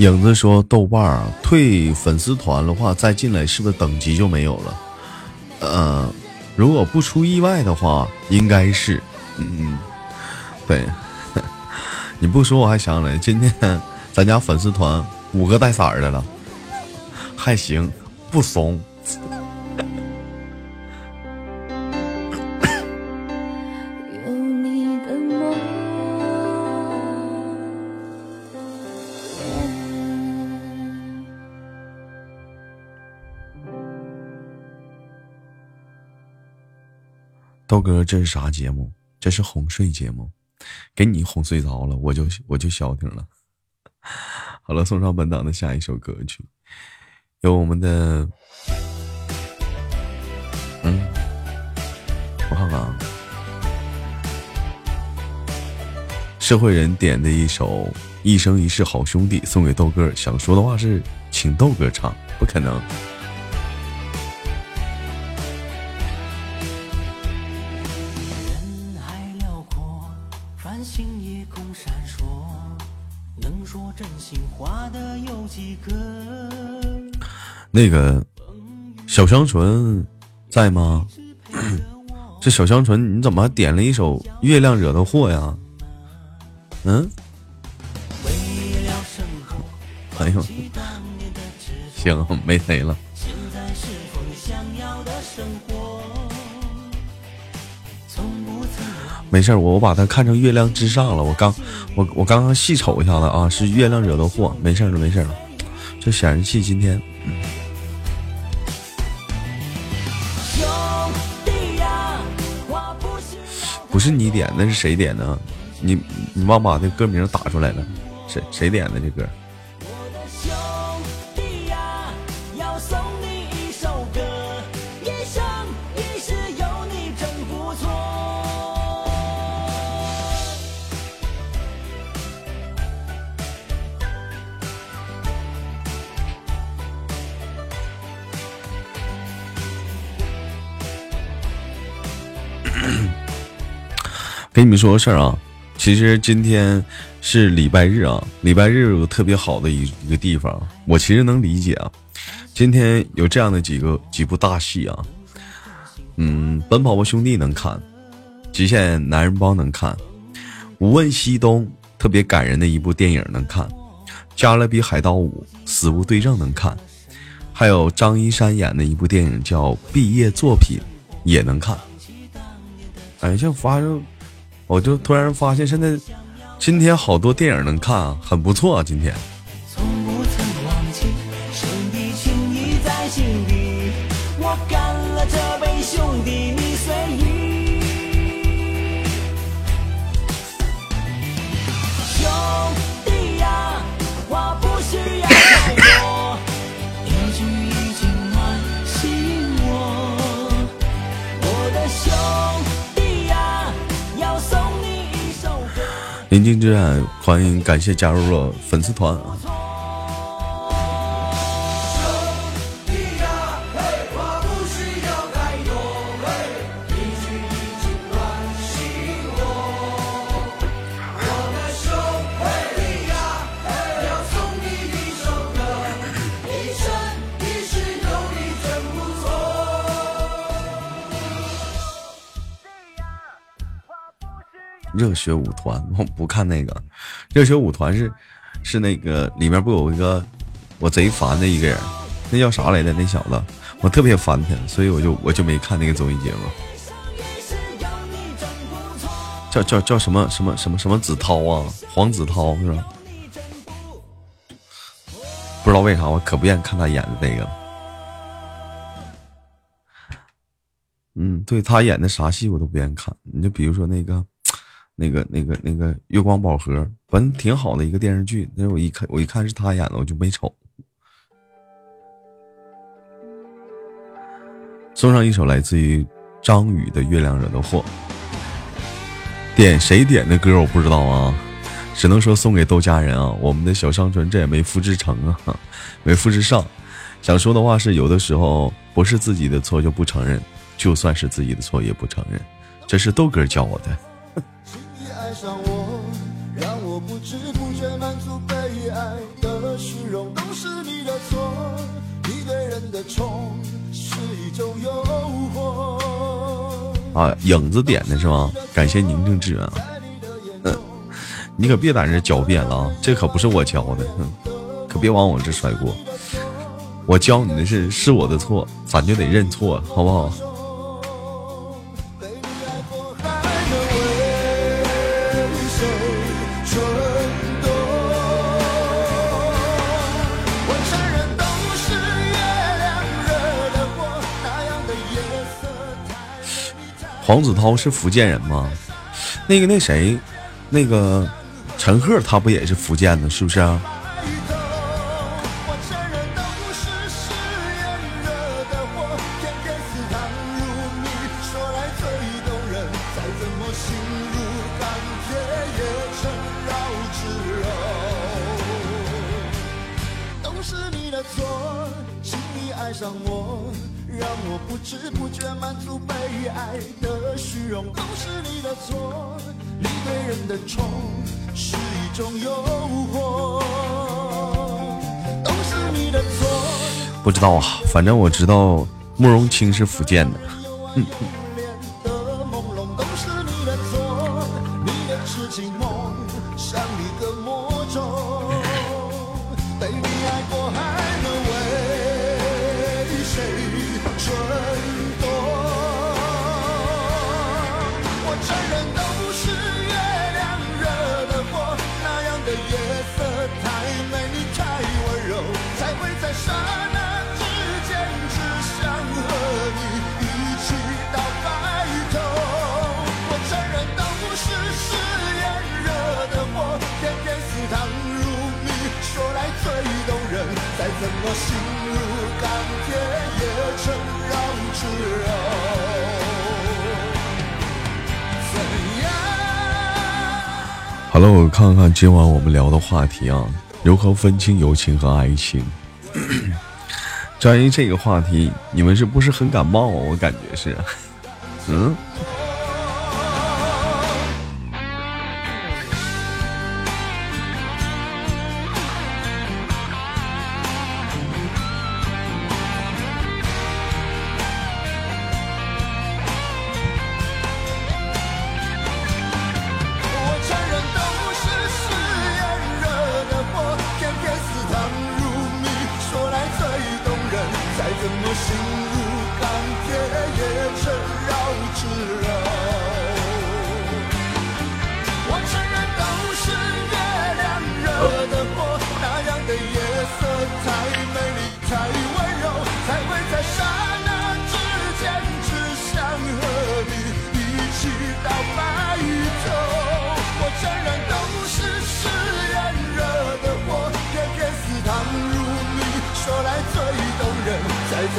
影子说：“豆瓣儿，退粉丝团的话，再进来是不是等级就没有了？呃，如果不出意外的话，应该是，嗯，对。[LAUGHS] 你不说我还想来，今天咱家粉丝团五个带色儿的了，还行，不怂。豆哥，这是啥节目？这是哄睡节目，给你哄睡着了，我就我就消停了。[LAUGHS] 好了，送上本档的下一首歌曲，有我们的，嗯，我看看啊，社会人点的一首《一生一世好兄弟》，送给豆哥。想说的话是，请豆哥唱，不可能。那个小香纯在吗？[CLEARS THROAT] 这小香纯，你怎么还点了一首《月亮惹的祸》呀？嗯？哎呦，行，没谁了。没事，我我把它看成月亮之上了。我刚我我刚刚细瞅一下子啊，是月亮惹的祸。没事儿了，没事了。这显示器今天是你点的，是谁点的？你你忘把那歌名打出来了？谁谁点的这歌？跟你们说个事儿啊，其实今天是礼拜日啊，礼拜日有个特别好的一一个地方，我其实能理解啊。今天有这样的几个几部大戏啊，嗯，《奔跑吧兄弟》能看，《极限男人帮》能看，《无问西东》特别感人的一部电影能看，《加勒比海盗五：死无对证》能看，还有张一山演的一部电影叫《毕业作品》也能看。哎，这发生，我就突然发现，现在今天好多电影能看啊，很不错啊。今天宁静之战，欢迎感谢加入了粉丝团。热血舞团，[LAUGHS] 我不看那个。热血舞团是是那个里面不有一个我贼烦的一个人，那叫啥来着？那小子，我特别烦他，所以我就我就没看那个综艺节目。叫叫叫什么什么什么什么子涛啊，黄子韬是吧？不知道为啥，我可不愿意看他演的那个。嗯，对他演的啥戏我都不愿意看。你就比如说那个。那个、那个、那个《月光宝盒》，反正挺好的一个电视剧，但是我一看，我一看是他演的，我就没瞅。送上一首来自于张宇的《月亮惹的祸》，点谁点的歌我不知道啊，只能说送给豆家人啊。我们的小商纯这也没复制成啊，[LAUGHS] 没复制上。想说的话是，有的时候不是自己的错就不承认，就算是自己的错也不承认。这是豆哥教我的。爱上我，让我不知不觉满足被爱的虚荣，都是你的错。一个人的宠是一种诱惑。啊，影子点的是吗？感谢宁静致远啊。嗯，你可别在这狡辩了啊，这可不是我教的，嗯，可别往我这甩锅。我教你的是是我的错，咱就得认错，好不好？黄子韬是福建人吗？那个那谁，那个陈赫他不也是福建的，是不是啊？反正我知道慕容清是福建的。嗯 [LAUGHS] 的今晚我们聊的话题啊，如何分清友情和爱情？[CLEARS THROAT] 关于这个话题，你们是不是很感冒啊？我感觉是，嗯。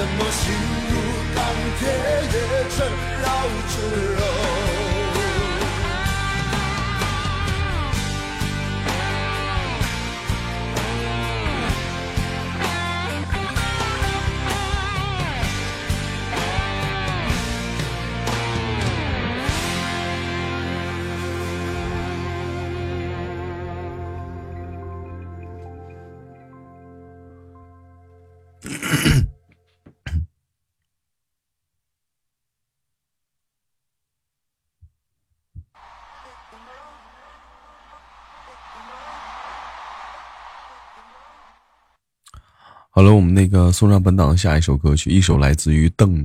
怎么心如钢铁也成绕指柔。好了，我们那个送上本档的下一首歌曲，一首来自于邓，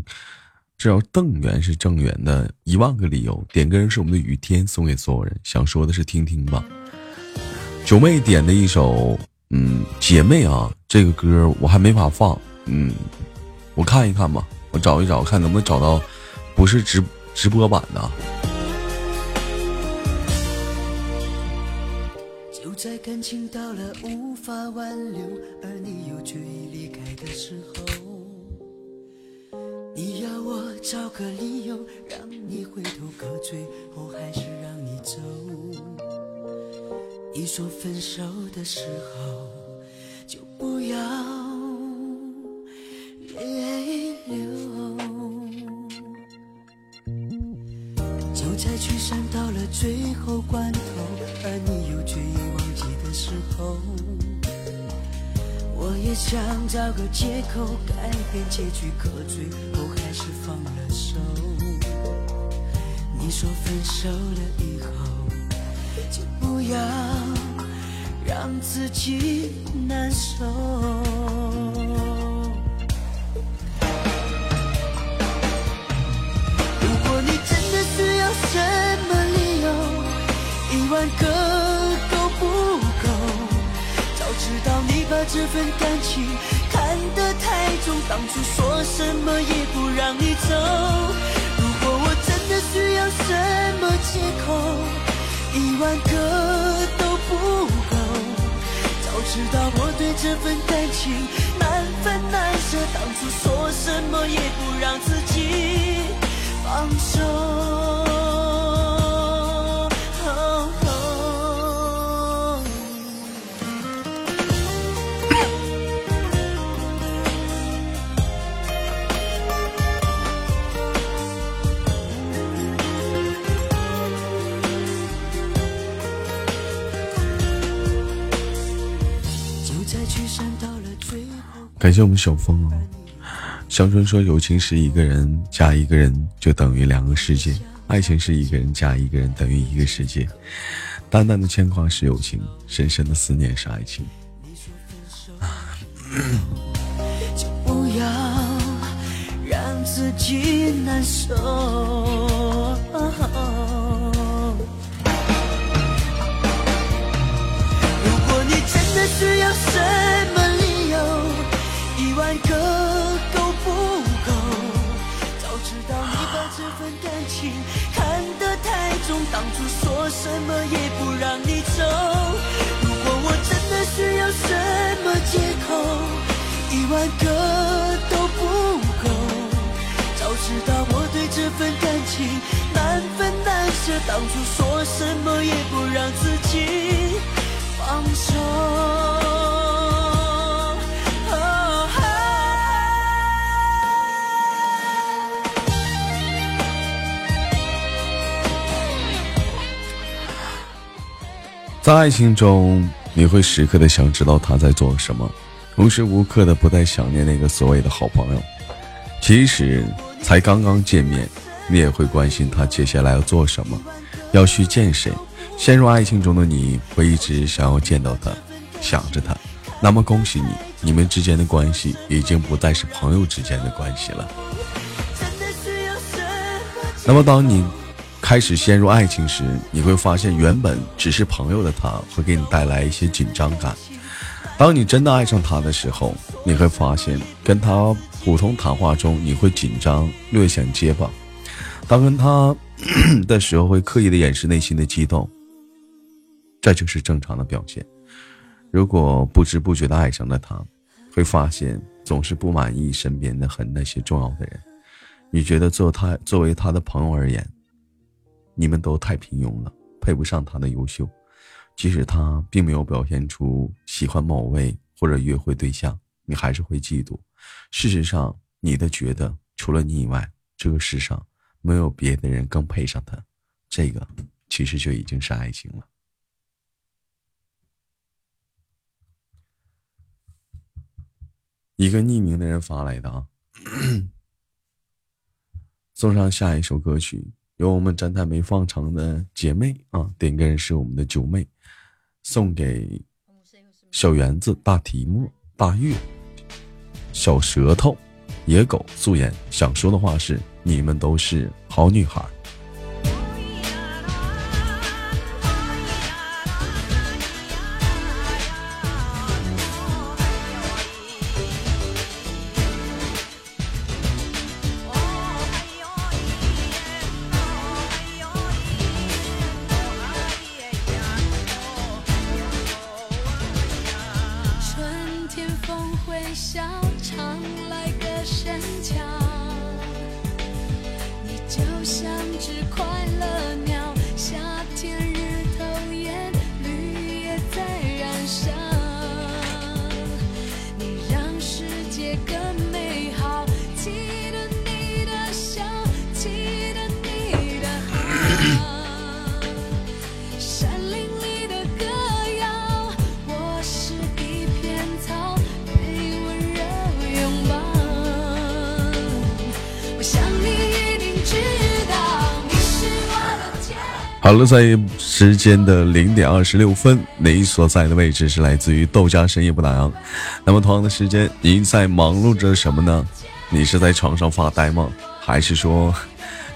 这叫邓源是郑源的《一万个理由》，点歌人是我们的雨天，送给所有人。想说的是听听吧。九妹点的一首，嗯，姐妹啊，这个歌我还没法放，嗯，我看一看吧，我找一找，看能不能找到不是直直播版的。在感情到了无法挽留，而你又决意离开的时候，你要我找个理由让你回头，可最后还是让你走。你说分手的时候就不要泪流。就在聚散到了最后关头，而你又决意我也想找个借口改变结局，可最后还是放了手。你说分手了以后，就不要让自己难受。如果你真的需要什么理由，一万个。知道你把这份感情看得太重当初说什么也不让你走。如果我真的需要什么借口一万个都不够早知道我对这份感情难分难舍当初说什么也不让自己放手。感谢我们小峰哦。香春说：“友情是一个人加一个人就等于两个世界，爱情是一个人加一个人等于一个世界。淡淡的牵挂是友情，深深的思念是爱情。就不要让自己难受。如果你真的需要什这份感情看得太重，当初说什么也不让你走。如果我真的需要什么借口，一万个都不够。早知道我对这份感情难分难舍，当初说什么也不让自己放手。在爱情中，你会时刻的想知道他在做什么，无时无刻的不再想念那个所谓的好朋友。即使才刚刚见面，你也会关心他接下来要做什么，要去见谁。陷入爱情中的你会一直想要见到他，想着他。那么恭喜你，你们之间的关系已经不再是朋友之间的关系了。那么当你开始陷入爱情时，你会发现原本只是朋友的他会给你带来一些紧张感。当你真的爱上他的时候，你会发现跟他普通谈话中你会紧张，略显结巴；当跟他 [COUGHS] 的时候会刻意的掩饰内心的激动，这就是正常的表现。如果不知不觉的爱上了他，会发现总是不满意身边的很那些重要的人。你觉得做他作为他的朋友而言，你们都太平庸了，配不上他的优秀。即使他并没有表现出喜欢某位或者约会对象，你还是会嫉妒。事实上，你的觉得除了你以外，这个世上没有别的人更配上他。这个其实就已经是爱情了。一个匿名的人发来的啊，[COUGHS] 送上下一首歌曲，由我们站台没放成的姐妹啊，点歌人是我们的九妹，送给小园子、大提莫、大月、小舌头、野狗、素颜。想说的话是：你们都是好女孩。了，在时间的零点二十六分，你所在的位置是来自于豆家深夜不打烊。那么同样的时间，您在忙碌着什么呢？你是在床上发呆吗？还是说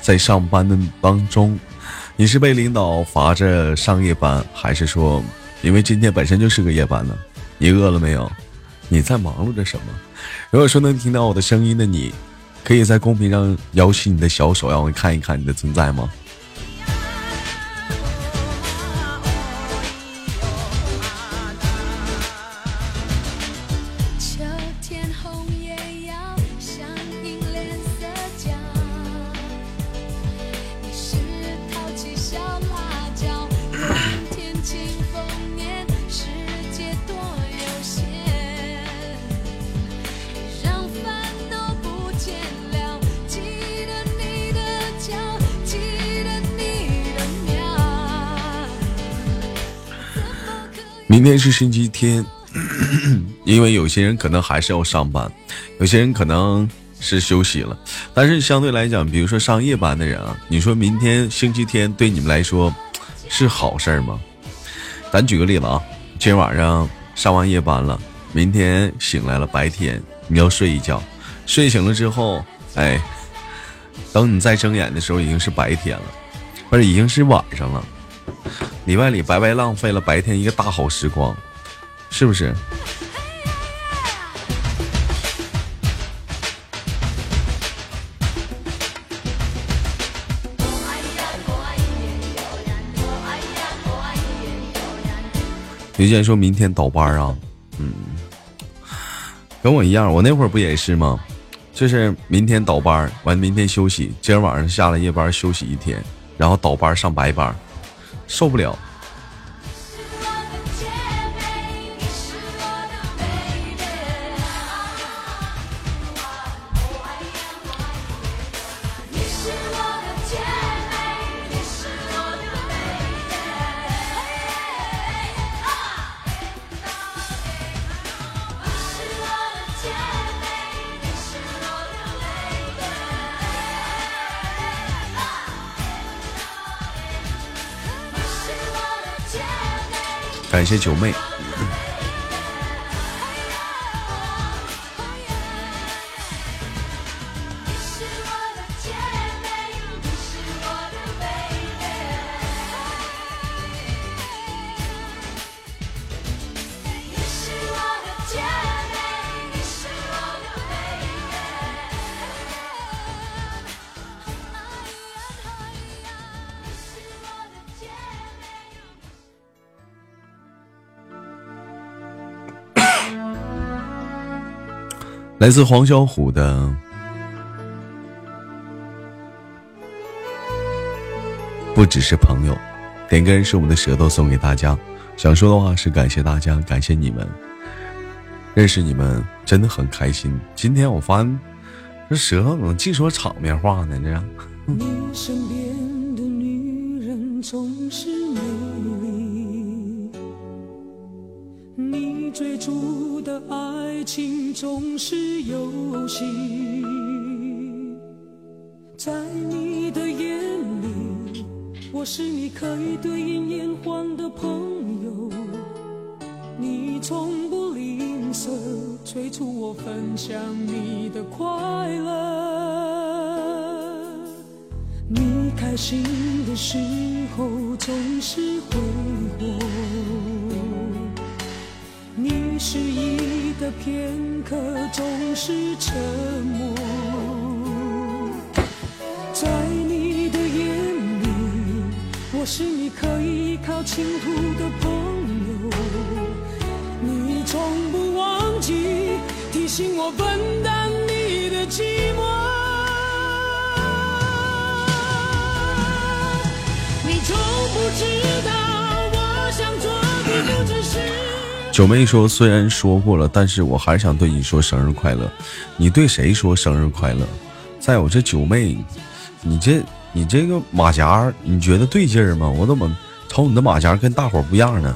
在上班的当中？你是被领导罚着上夜班，还是说因为今天本身就是个夜班呢？你饿了没有？你在忙碌着什么？如果说能听到我的声音的你，可以在公屏上摇起你的小手，让我看一看你的存在吗？天是星期天，[CLEARS THROAT] 因为有些人可能还是要上班，有些人可能是休息了。但是相对来讲，比如说上夜班的人啊，你说明天星期天对你们来说是好事吗？咱举个例子啊，今晚上上完夜班了，明天醒来了，白天你要睡一觉，睡醒了之后，哎，等你再睁眼的时候已经是白天了，或者已经是晚上了，里外里白白浪费了白天一个大好时光，是不是？有些人说明天倒班啊，嗯，跟我一样，我那会儿不也是吗？就是明天倒班，完明天休息，今儿晚上下了夜班休息一天，然后倒班上白班，受不了。感谢九妹。来自黄小琥的，不只是朋友，点歌人是我们的舌头送给大家。想说的话是感谢大家，感谢你们，认识你们真的很开心。今天我发现这舌头怎么净说场面话呢？这样。你身边的女人总是美丽，你追逐的爱情总是游戏，在你的眼里，我是你可以对饮言欢的朋友，你从不吝啬催促我分享你的快乐。你开心的时候总是挥霍，你失意的片刻总是沉默。在你的眼里，我是你可以依靠倾吐的朋友。你从不忘记提醒我九妹说：“虽然说过了，但是我还想对你说生日快乐。你对谁说生日快乐？再有这九妹，你这你这个马甲，你觉得对劲儿吗？我怎么瞅你的马甲跟大伙儿不一样呢？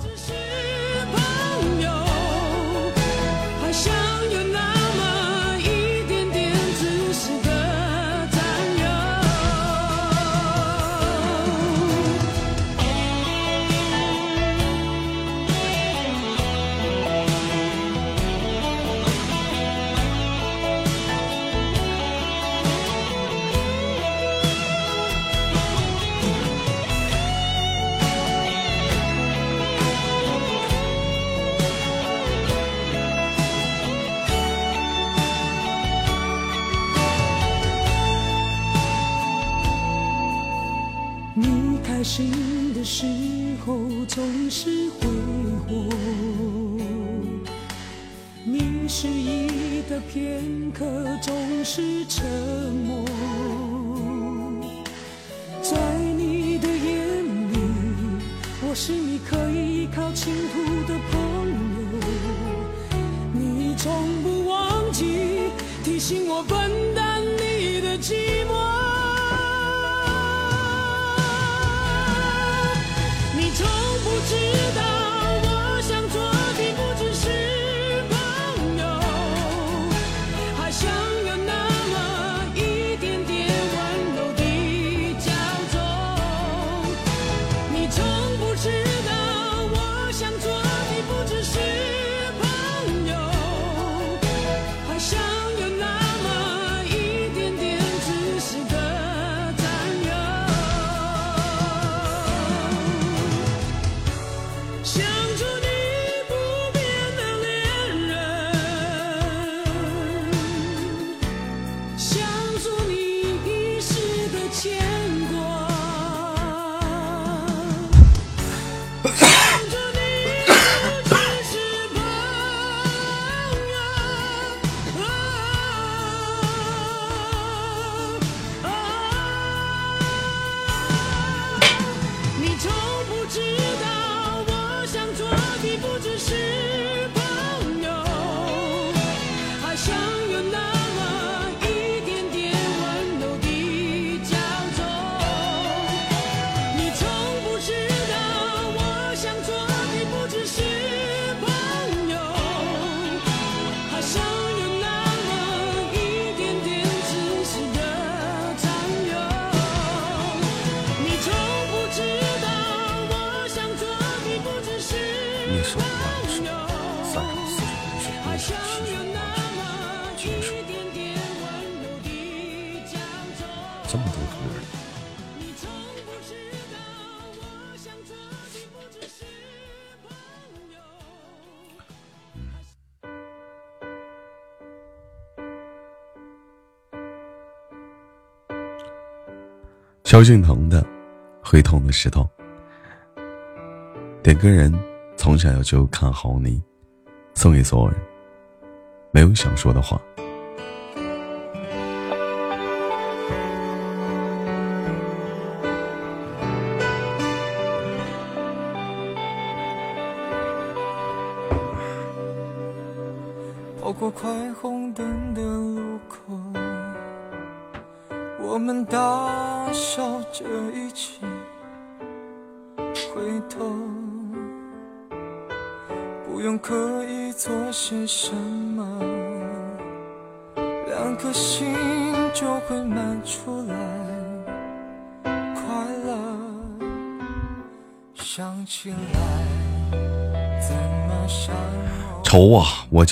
萧敬腾的《会痛的石头》，点歌人从小就看好你，送给所有人。没有想说的话。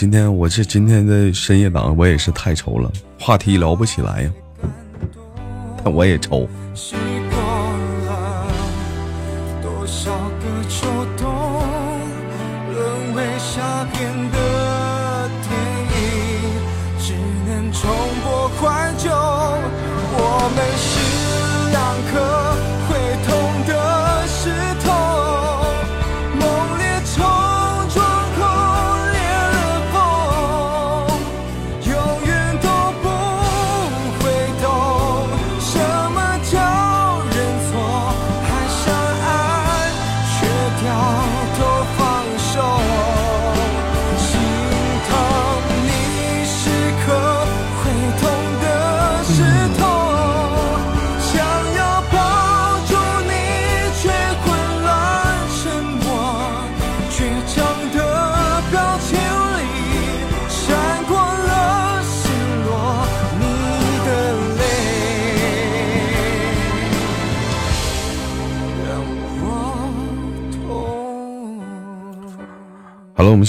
今天我这今天的深夜档我也是太愁了，话题聊不起来呀，但我也愁。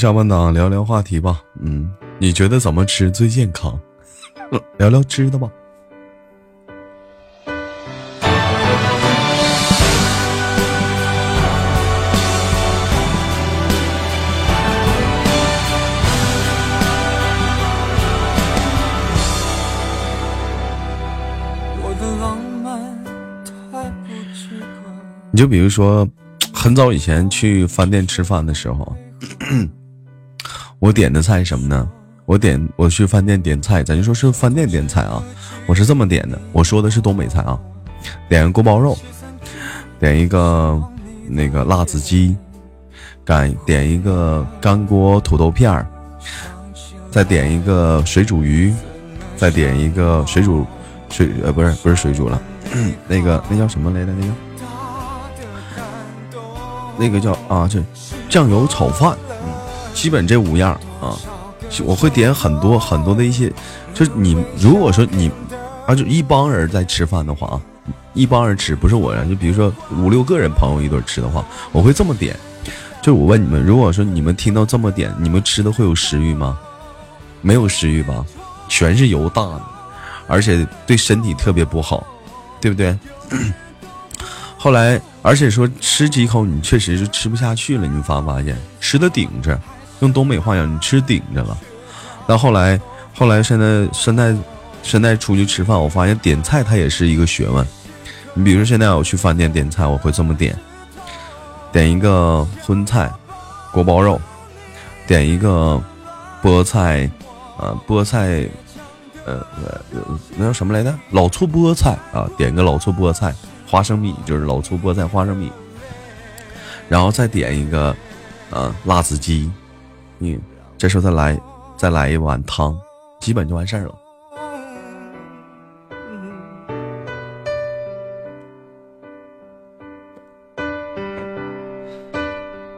下半档聊聊话题吧。嗯，你觉得怎么吃最健康？[LAUGHS] 聊聊吃的吧。我的浪漫太不值。你就比如说，很早以前去饭店吃饭的时候，我点的菜什么呢？我点我去饭店点菜，咱就说是饭店点菜啊，我是这么点的，我说的是东北菜啊，点个锅包肉，点一个那个辣子鸡，干点一个干锅土豆片儿，再点一个水煮鱼，再点一个水煮水呃不是不是水煮了，[CLEARS THROAT] 那个那叫什么来着？那个那个叫啊这酱油炒饭，基本这五样啊，我会点很多很多的一些，就是你如果说你啊就一帮人在吃饭的话啊，一帮人吃不是我呀，就比如说五六个人朋友一顿吃的话，我会这么点。就是我问你们，如果说你们听到这么点，你们吃的会有食欲吗？没有食欲吧？全是油大的，而且对身体特别不好，对不对？[CLEARS THROAT] 后来，而且说吃几口你确实是吃不下去了，你发没发现吃的顶着，用东北话讲，你吃顶着了。到后来，后来现在现在现在出去吃饭，我发现点菜它也是一个学问。你比如说现在我去饭店点菜，我会这么点：点一个荤菜，锅包肉；点一个菠菜，呃，菠菜，呃呃，那叫什么来着？老醋菠菜啊，点个老醋菠菜。花生米就是老醋菠菜花生米，然后再点一个，呃，辣子鸡，你，这时候再来再来一碗汤，基本就完事儿了。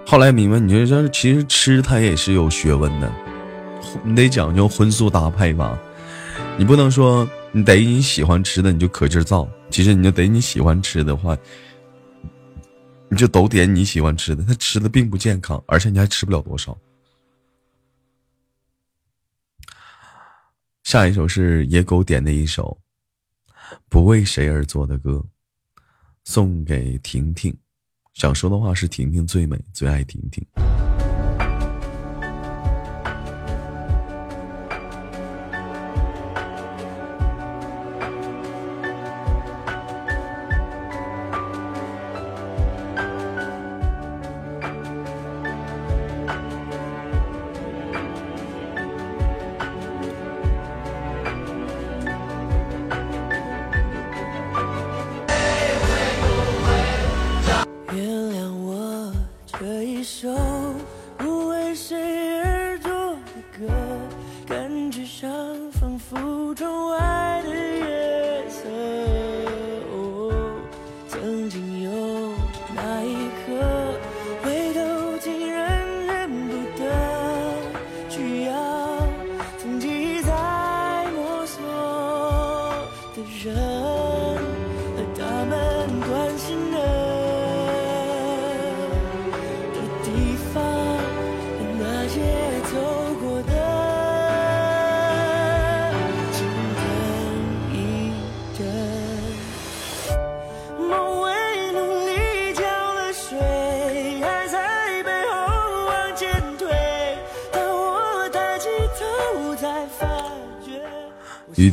后来明白，你就说其实吃它也是有学问的，你得讲究荤素搭配吧，你不能说你得你喜欢吃的你就可劲儿造。其实你就得你喜欢吃的话，你就都点你喜欢吃的，他吃的并不健康，而且你还吃不了多少。下一首是野狗点的一首不为谁而作的歌，送给婷婷。想说的话是婷婷最美，最爱婷婷。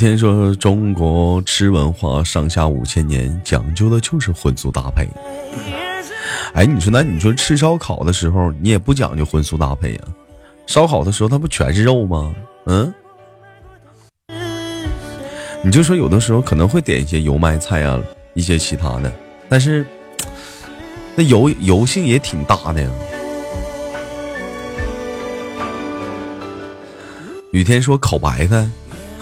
天说：“中国吃文化上下五千年，讲究的就是荤素搭配。”哎，你说那你说吃烧烤的时候，你也不讲究荤素搭配呀？烧烤的时候，它不全是肉吗？嗯，你就说有的时候可能会点一些油麦菜啊，一些其他的，但是那油油性也挺大的呀。雨天说烤白菜，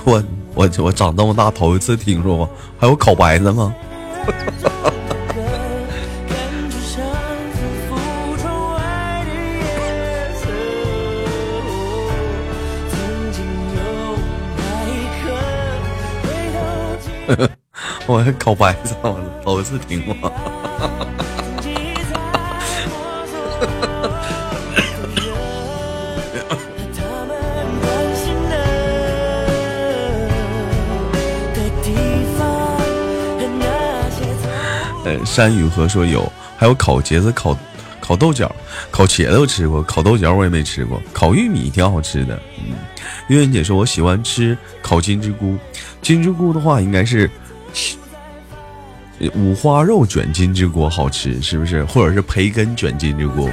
我。我我长这么大头一次听说过，还有烤白菜吗？[LAUGHS] 我还烤白的，我头一次听过。山雨荷说有，还有烤茄子、烤烤豆角、烤茄子我吃过，烤豆角我也没吃过，烤玉米挺好吃的。嗯，月月姐说我喜欢吃烤金针菇，金针菇的话应该是五花肉卷金针菇好吃，是不是？或者是培根卷金针菇？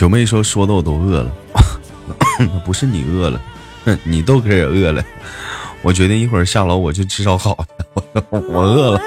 九妹说：“说的我都饿了，[COUGHS] 不是你饿了，你豆哥也饿了。我决定一会儿下楼我去吃烧烤，[LAUGHS] 我饿了。”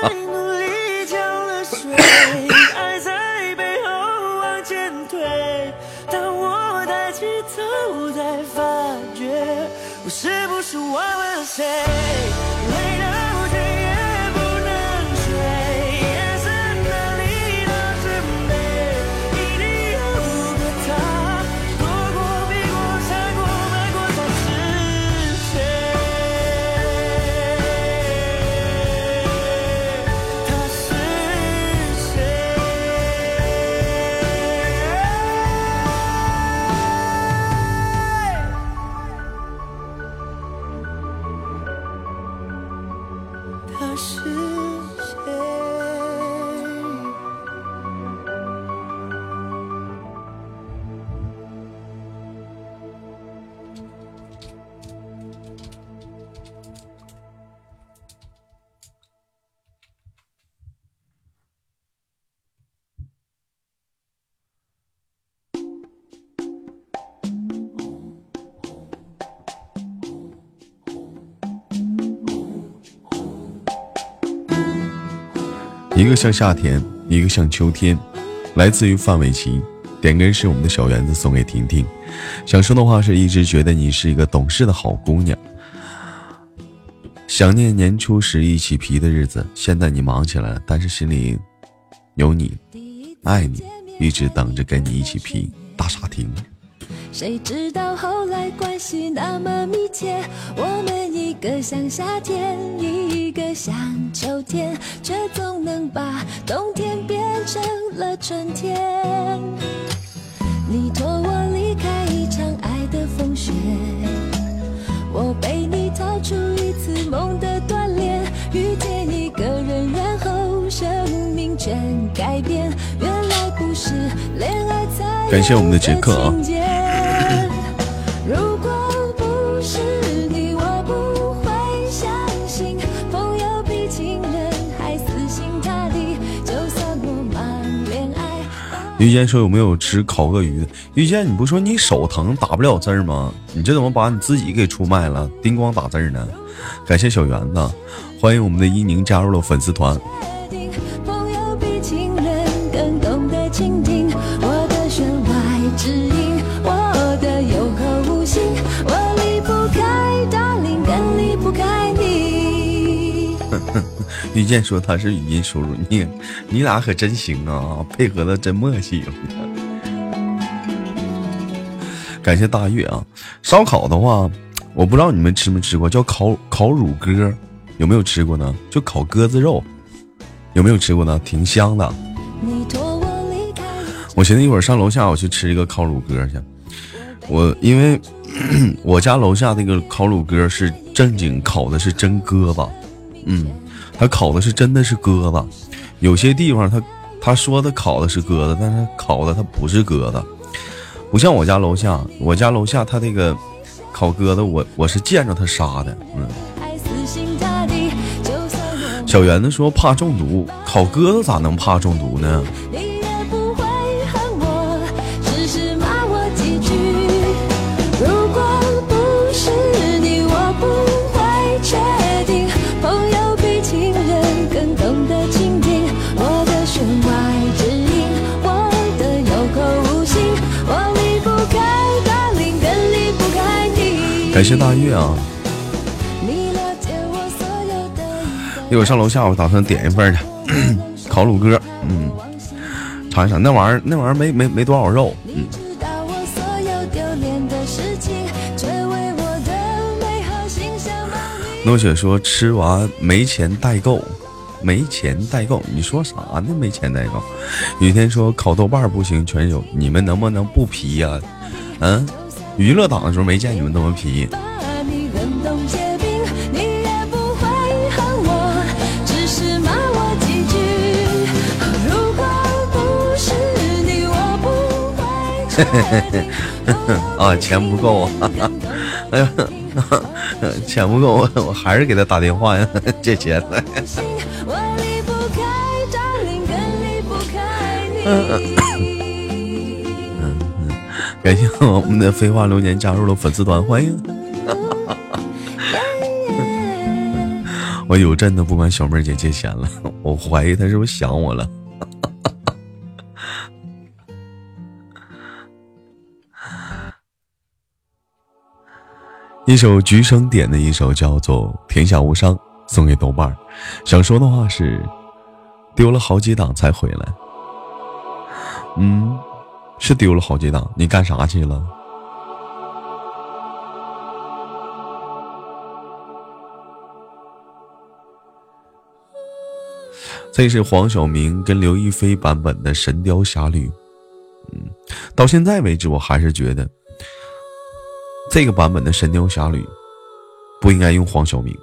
一个像夏天，一个像秋天，来自于范玮琪。点歌是我们的小园子送给婷婷，想说的话是一直觉得你是一个懂事的好姑娘，想念年初时一起皮的日子，现在你忙起来了，但是心里有你，爱你，一直等着跟你一起皮。大傻婷。谁知道后来关系那么密切，我们一个像夏天，一个像秋天，却总能把冬天变成了春天。你托我离开一场爱的风雪，我陪你逃出一次梦的锻炼，遇见一个人，然后生命全改变。原来不是恋爱才感谢我们的杰克啊。遇见说有没有吃烤鳄鱼的？遇见你不说你手疼打不了字儿吗？你这怎么把你自己给出卖了？叮咣打字儿呢？感谢小圆子，欢迎我们的伊宁加入了粉丝团。遇见说他是语音输入，你你俩可真行啊，配合的真默契。感谢大月啊！烧烤的话，我不知道你们吃没吃过，叫烤烤乳鸽，有没有吃过呢？就烤鸽子肉，有没有吃过呢？挺香的。我寻思一会儿上楼下我去吃一个烤乳鸽去。我因为 [CLEARS THROAT] 我家楼下那个烤乳鸽是正经烤的是真鸽子，嗯，他烤的是真的是鸽子。有些地方他他说他烤的是鸽子，但是烤的他不是鸽子，不像我家楼下，我家楼下他那个烤鸽子，我我是见着他杀的，嗯。小圆子说怕中毒，烤鸽子咋能怕中毒呢？感谢大月啊！一会儿上楼下，我打算点一份去 [CLEARS THROAT] 烤乳鸽，嗯，尝一尝那玩意儿，那玩意儿没没没多少肉，嗯。诺雪说吃完没钱代购，没钱代购，你说啥呢？没钱代购。雨天说烤豆瓣不行，全有，你们能不能不皮呀、嗯，娱乐党的时候没见你们这么皮。把你冷冻结冰，你也不会恨我，只是骂我几句。如果不是你，我不会确定。啊，钱不够啊！哎呀，钱不够，我我还是给他打电话呀，[LAUGHS] 借钱来。我离感谢我们的飞花流年加入了粉丝团，欢迎。我有真的不管小妹儿姐借钱了，我怀疑她是不是想我了。一首菊生点的一首叫做《天下无伤》，送给豆瓣儿。想说的话是：丢了好几档才回来。嗯，是丢了好几档，你干啥去了？这是黄晓明跟刘亦菲版本的《神雕侠侣》。嗯，到现在为止，我还是觉得这个版本的《神雕侠侣》不应该用黄晓明。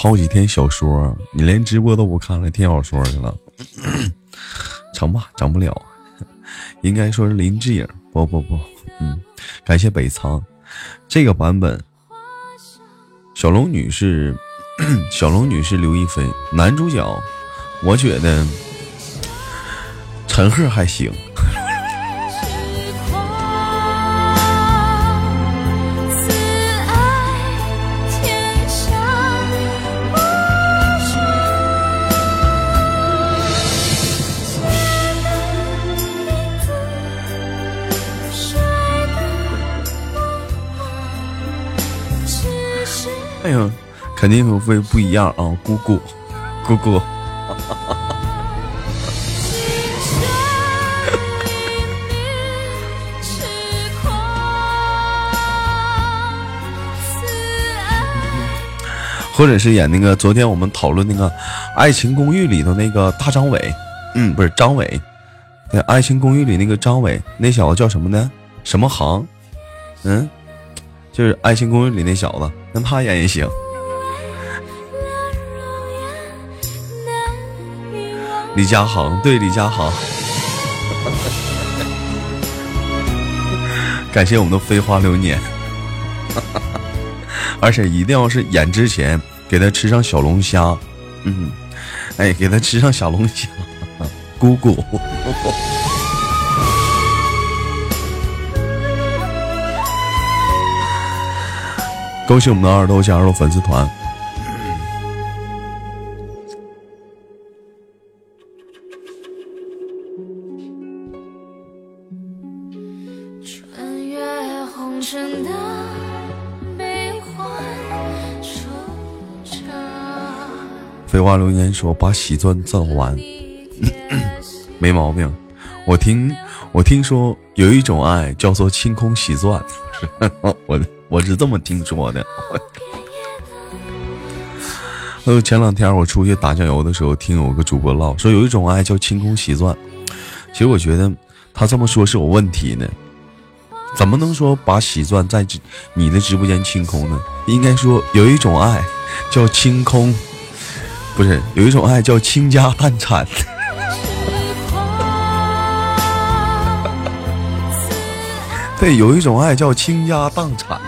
好几天小说，你连直播都不看了，听小说去了。[CLEARS THROAT] 成吧，整不了。应该说是林志颖，不不不，嗯，感谢北仓。这个版本，小龙女是 [CLEARS THROAT] 小龙女是刘亦菲，男主角，我觉得陈赫还行。肯定会不一样啊！姑姑，姑姑，或者是演那个昨天我们讨论那个《爱情公寓》里头那个大张伟，嗯，不是张伟，对，《爱情公寓》里那个张伟，那小子叫什么呢？什么航？嗯，就是《爱情公寓》里那小子，让他演也行。李佳航，对李佳航，[LAUGHS] 感谢我们的飞花流年，[LAUGHS] 而且一定要是演之前给他吃上小龙虾，嗯，哎，给他吃上小龙虾，[LAUGHS] 姑姑，恭喜我们的二豆加入粉丝团。废话留言说把喜钻造完，[COUGHS] 没毛病。我听我听说有一种爱叫做清空喜钻，[LAUGHS] 我我是这么听说的。还 [LAUGHS] 有前两天我出去打酱油的时候，听有个主播唠说有一种爱叫清空喜钻。其实我觉得他这么说是有问题的，怎么能说把喜钻在你的直播间清空呢？应该说有一种爱叫清空，不是有一种爱叫倾家荡产。[LAUGHS] 对，有一种爱叫倾家荡产。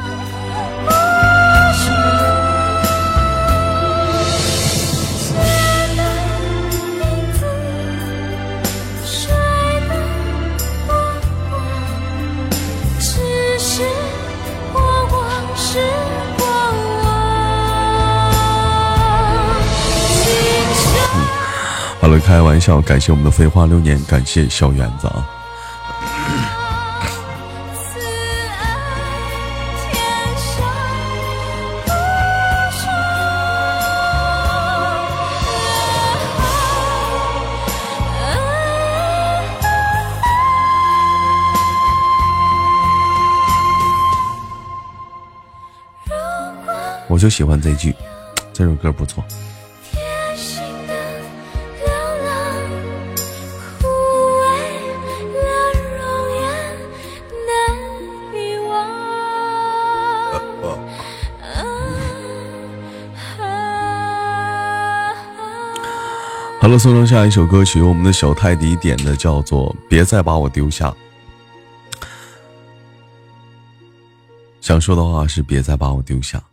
了，开玩笑，感谢我们的飞花流年，感谢小园子啊。我就喜欢这句，这首歌不错。好了，送上下一首歌曲，我们的小泰迪点的叫做《别再把我丢下》。想说的话是别再把我丢下。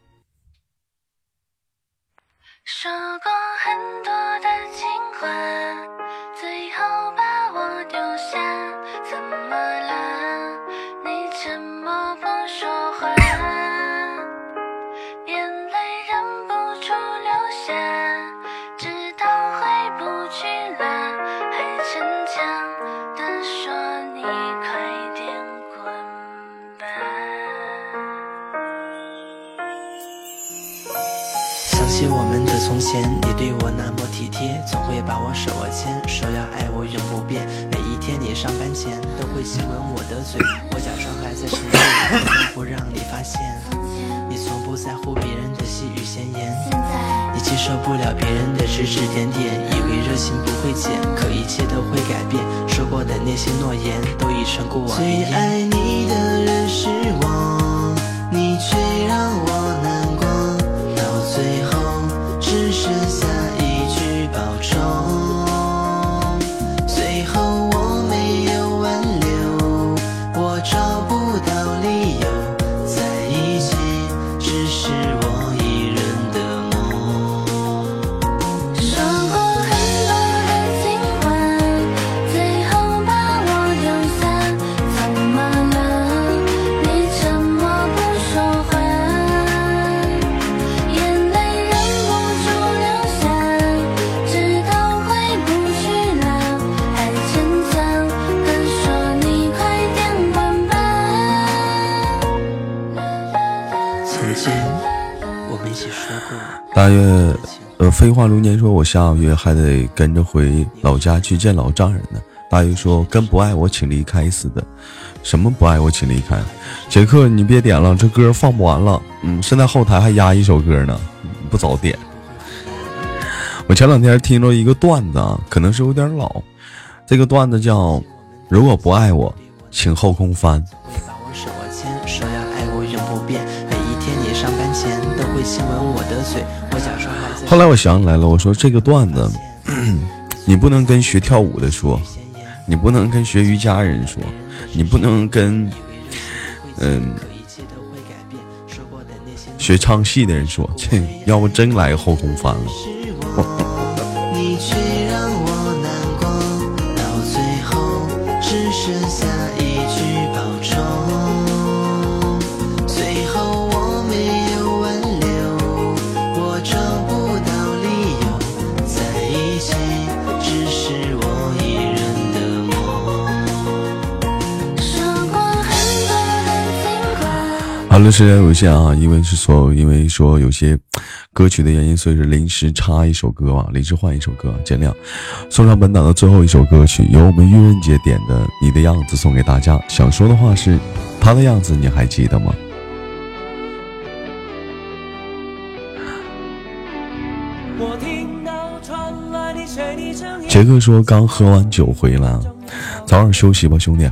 从前，你对我那么体贴，总会把我手握牵，说要爱我永不变。每一天你上班前都会亲吻我的嘴，我假装还在深夜，不让你发现。你从不在乎别人的细语闲言，你接受不了别人的指指点点，以为热情不会减，可一切都会改变。说过的那些诺言都已成过往。最爱你的人是我，大约，呃，废话如年说，我下个月还得跟着回老家去见老丈人呢。大约说，跟不爱我请离开似的。什么不爱我请离开？杰克，你别点了，这歌放不完了。嗯，现在后台还压一首歌呢，不早点。我前两天听着一个段子，啊，可能是有点老。这个段子叫：如果不爱我，请后空翻。后来我想起来了，我说这个段子，[CLEARS THROAT] 你不能跟学跳舞的说，你不能跟学瑜伽人说，你不能跟嗯学唱戏的人说，切要不真来个后空翻了。[LAUGHS] 好了，时间有限啊，因为是说，因为说有些歌曲的原因，所以是临时插一首歌啊，临时换一首歌，见谅。送上本档的最后一首歌曲，由我们愚人节点的《你的样子》送给大家。想说的话是，他的样子你还记得吗？杰克说刚喝完酒回来，早点休息吧，兄弟。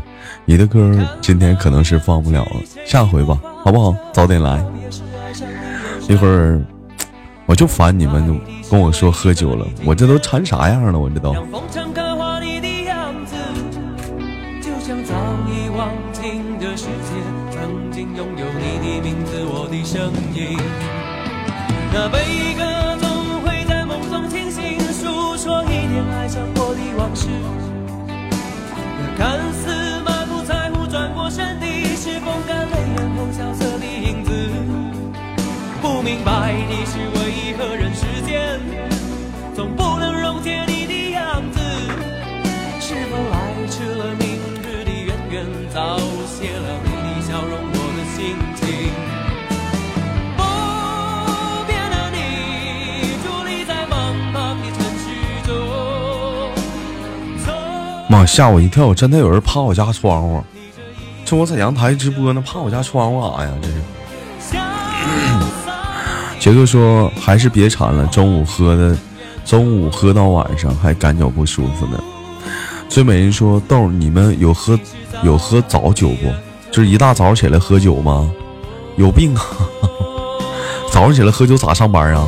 你的歌今天可能是放不了了，下回吧，好不好？早点来。一会儿我就烦你们跟我说喝酒了，我这都馋啥样了？我这都。白你是为何人世间总不能溶解你的样子，是否来迟了明日的渊源，早谢了你的笑容，我的心情。不变的你，伫立在茫茫的城市中。妈吓我一跳，真的有人趴我家窗户，这我在阳台直播呢，趴我家窗户干啥呀？这是。杰哥说：“还是别馋了，中午喝的，中午喝到晚上还感觉不舒服呢。”最美人说：“豆，你们有喝有喝早酒不？就是一大早起来喝酒吗？有病啊！[LAUGHS] 早上起来喝酒咋上班啊？”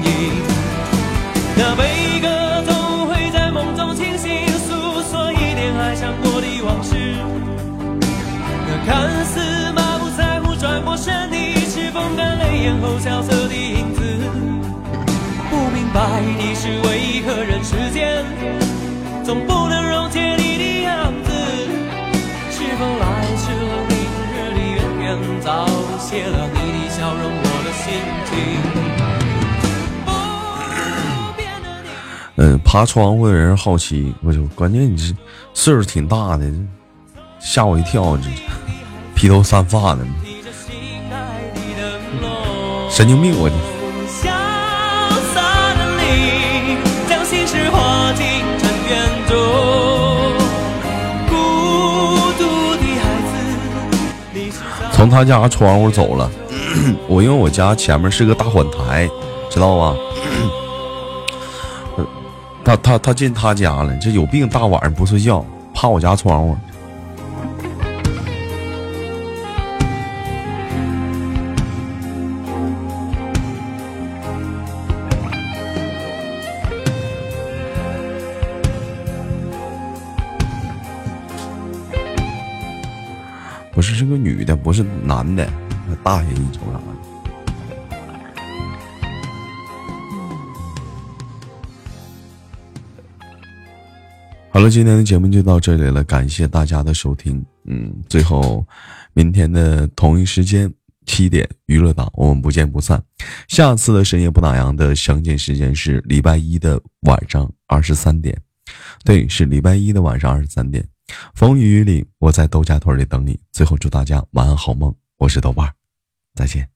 那悲歌总会在梦中清醒，诉说一点爱上过的往事。那看似满不在乎转过身的，是风干泪眼后萧瑟的影子。不明白的是为何人世间总不能溶解你的样子？是否来迟了明日的远远，早谢了你的笑容，我的心情。嗯，爬窗户的人好奇，我就关键你这岁数挺大的，吓我一跳，这披头散发的，神经病！我的。从他家窗户走了，[CLEARS THROAT] 我因为我家前面是个大缓台，知道吧？他他他进他家了，这有病，大晚上不睡觉，趴我家窗户。不是，是个女的，不是男的，大爷，你瞅啥好了，今天的节目就到这里了，感谢大家的收听。嗯，最后，明天的同一时间七点娱乐档，我们不见不散。下次的深夜不打烊的相见时间是礼拜一的晚上二十三点，对，是礼拜一的晚上二十三点。风雨里，我在豆家屯里等你。最后，祝大家晚安好梦，我是豆瓣，再见。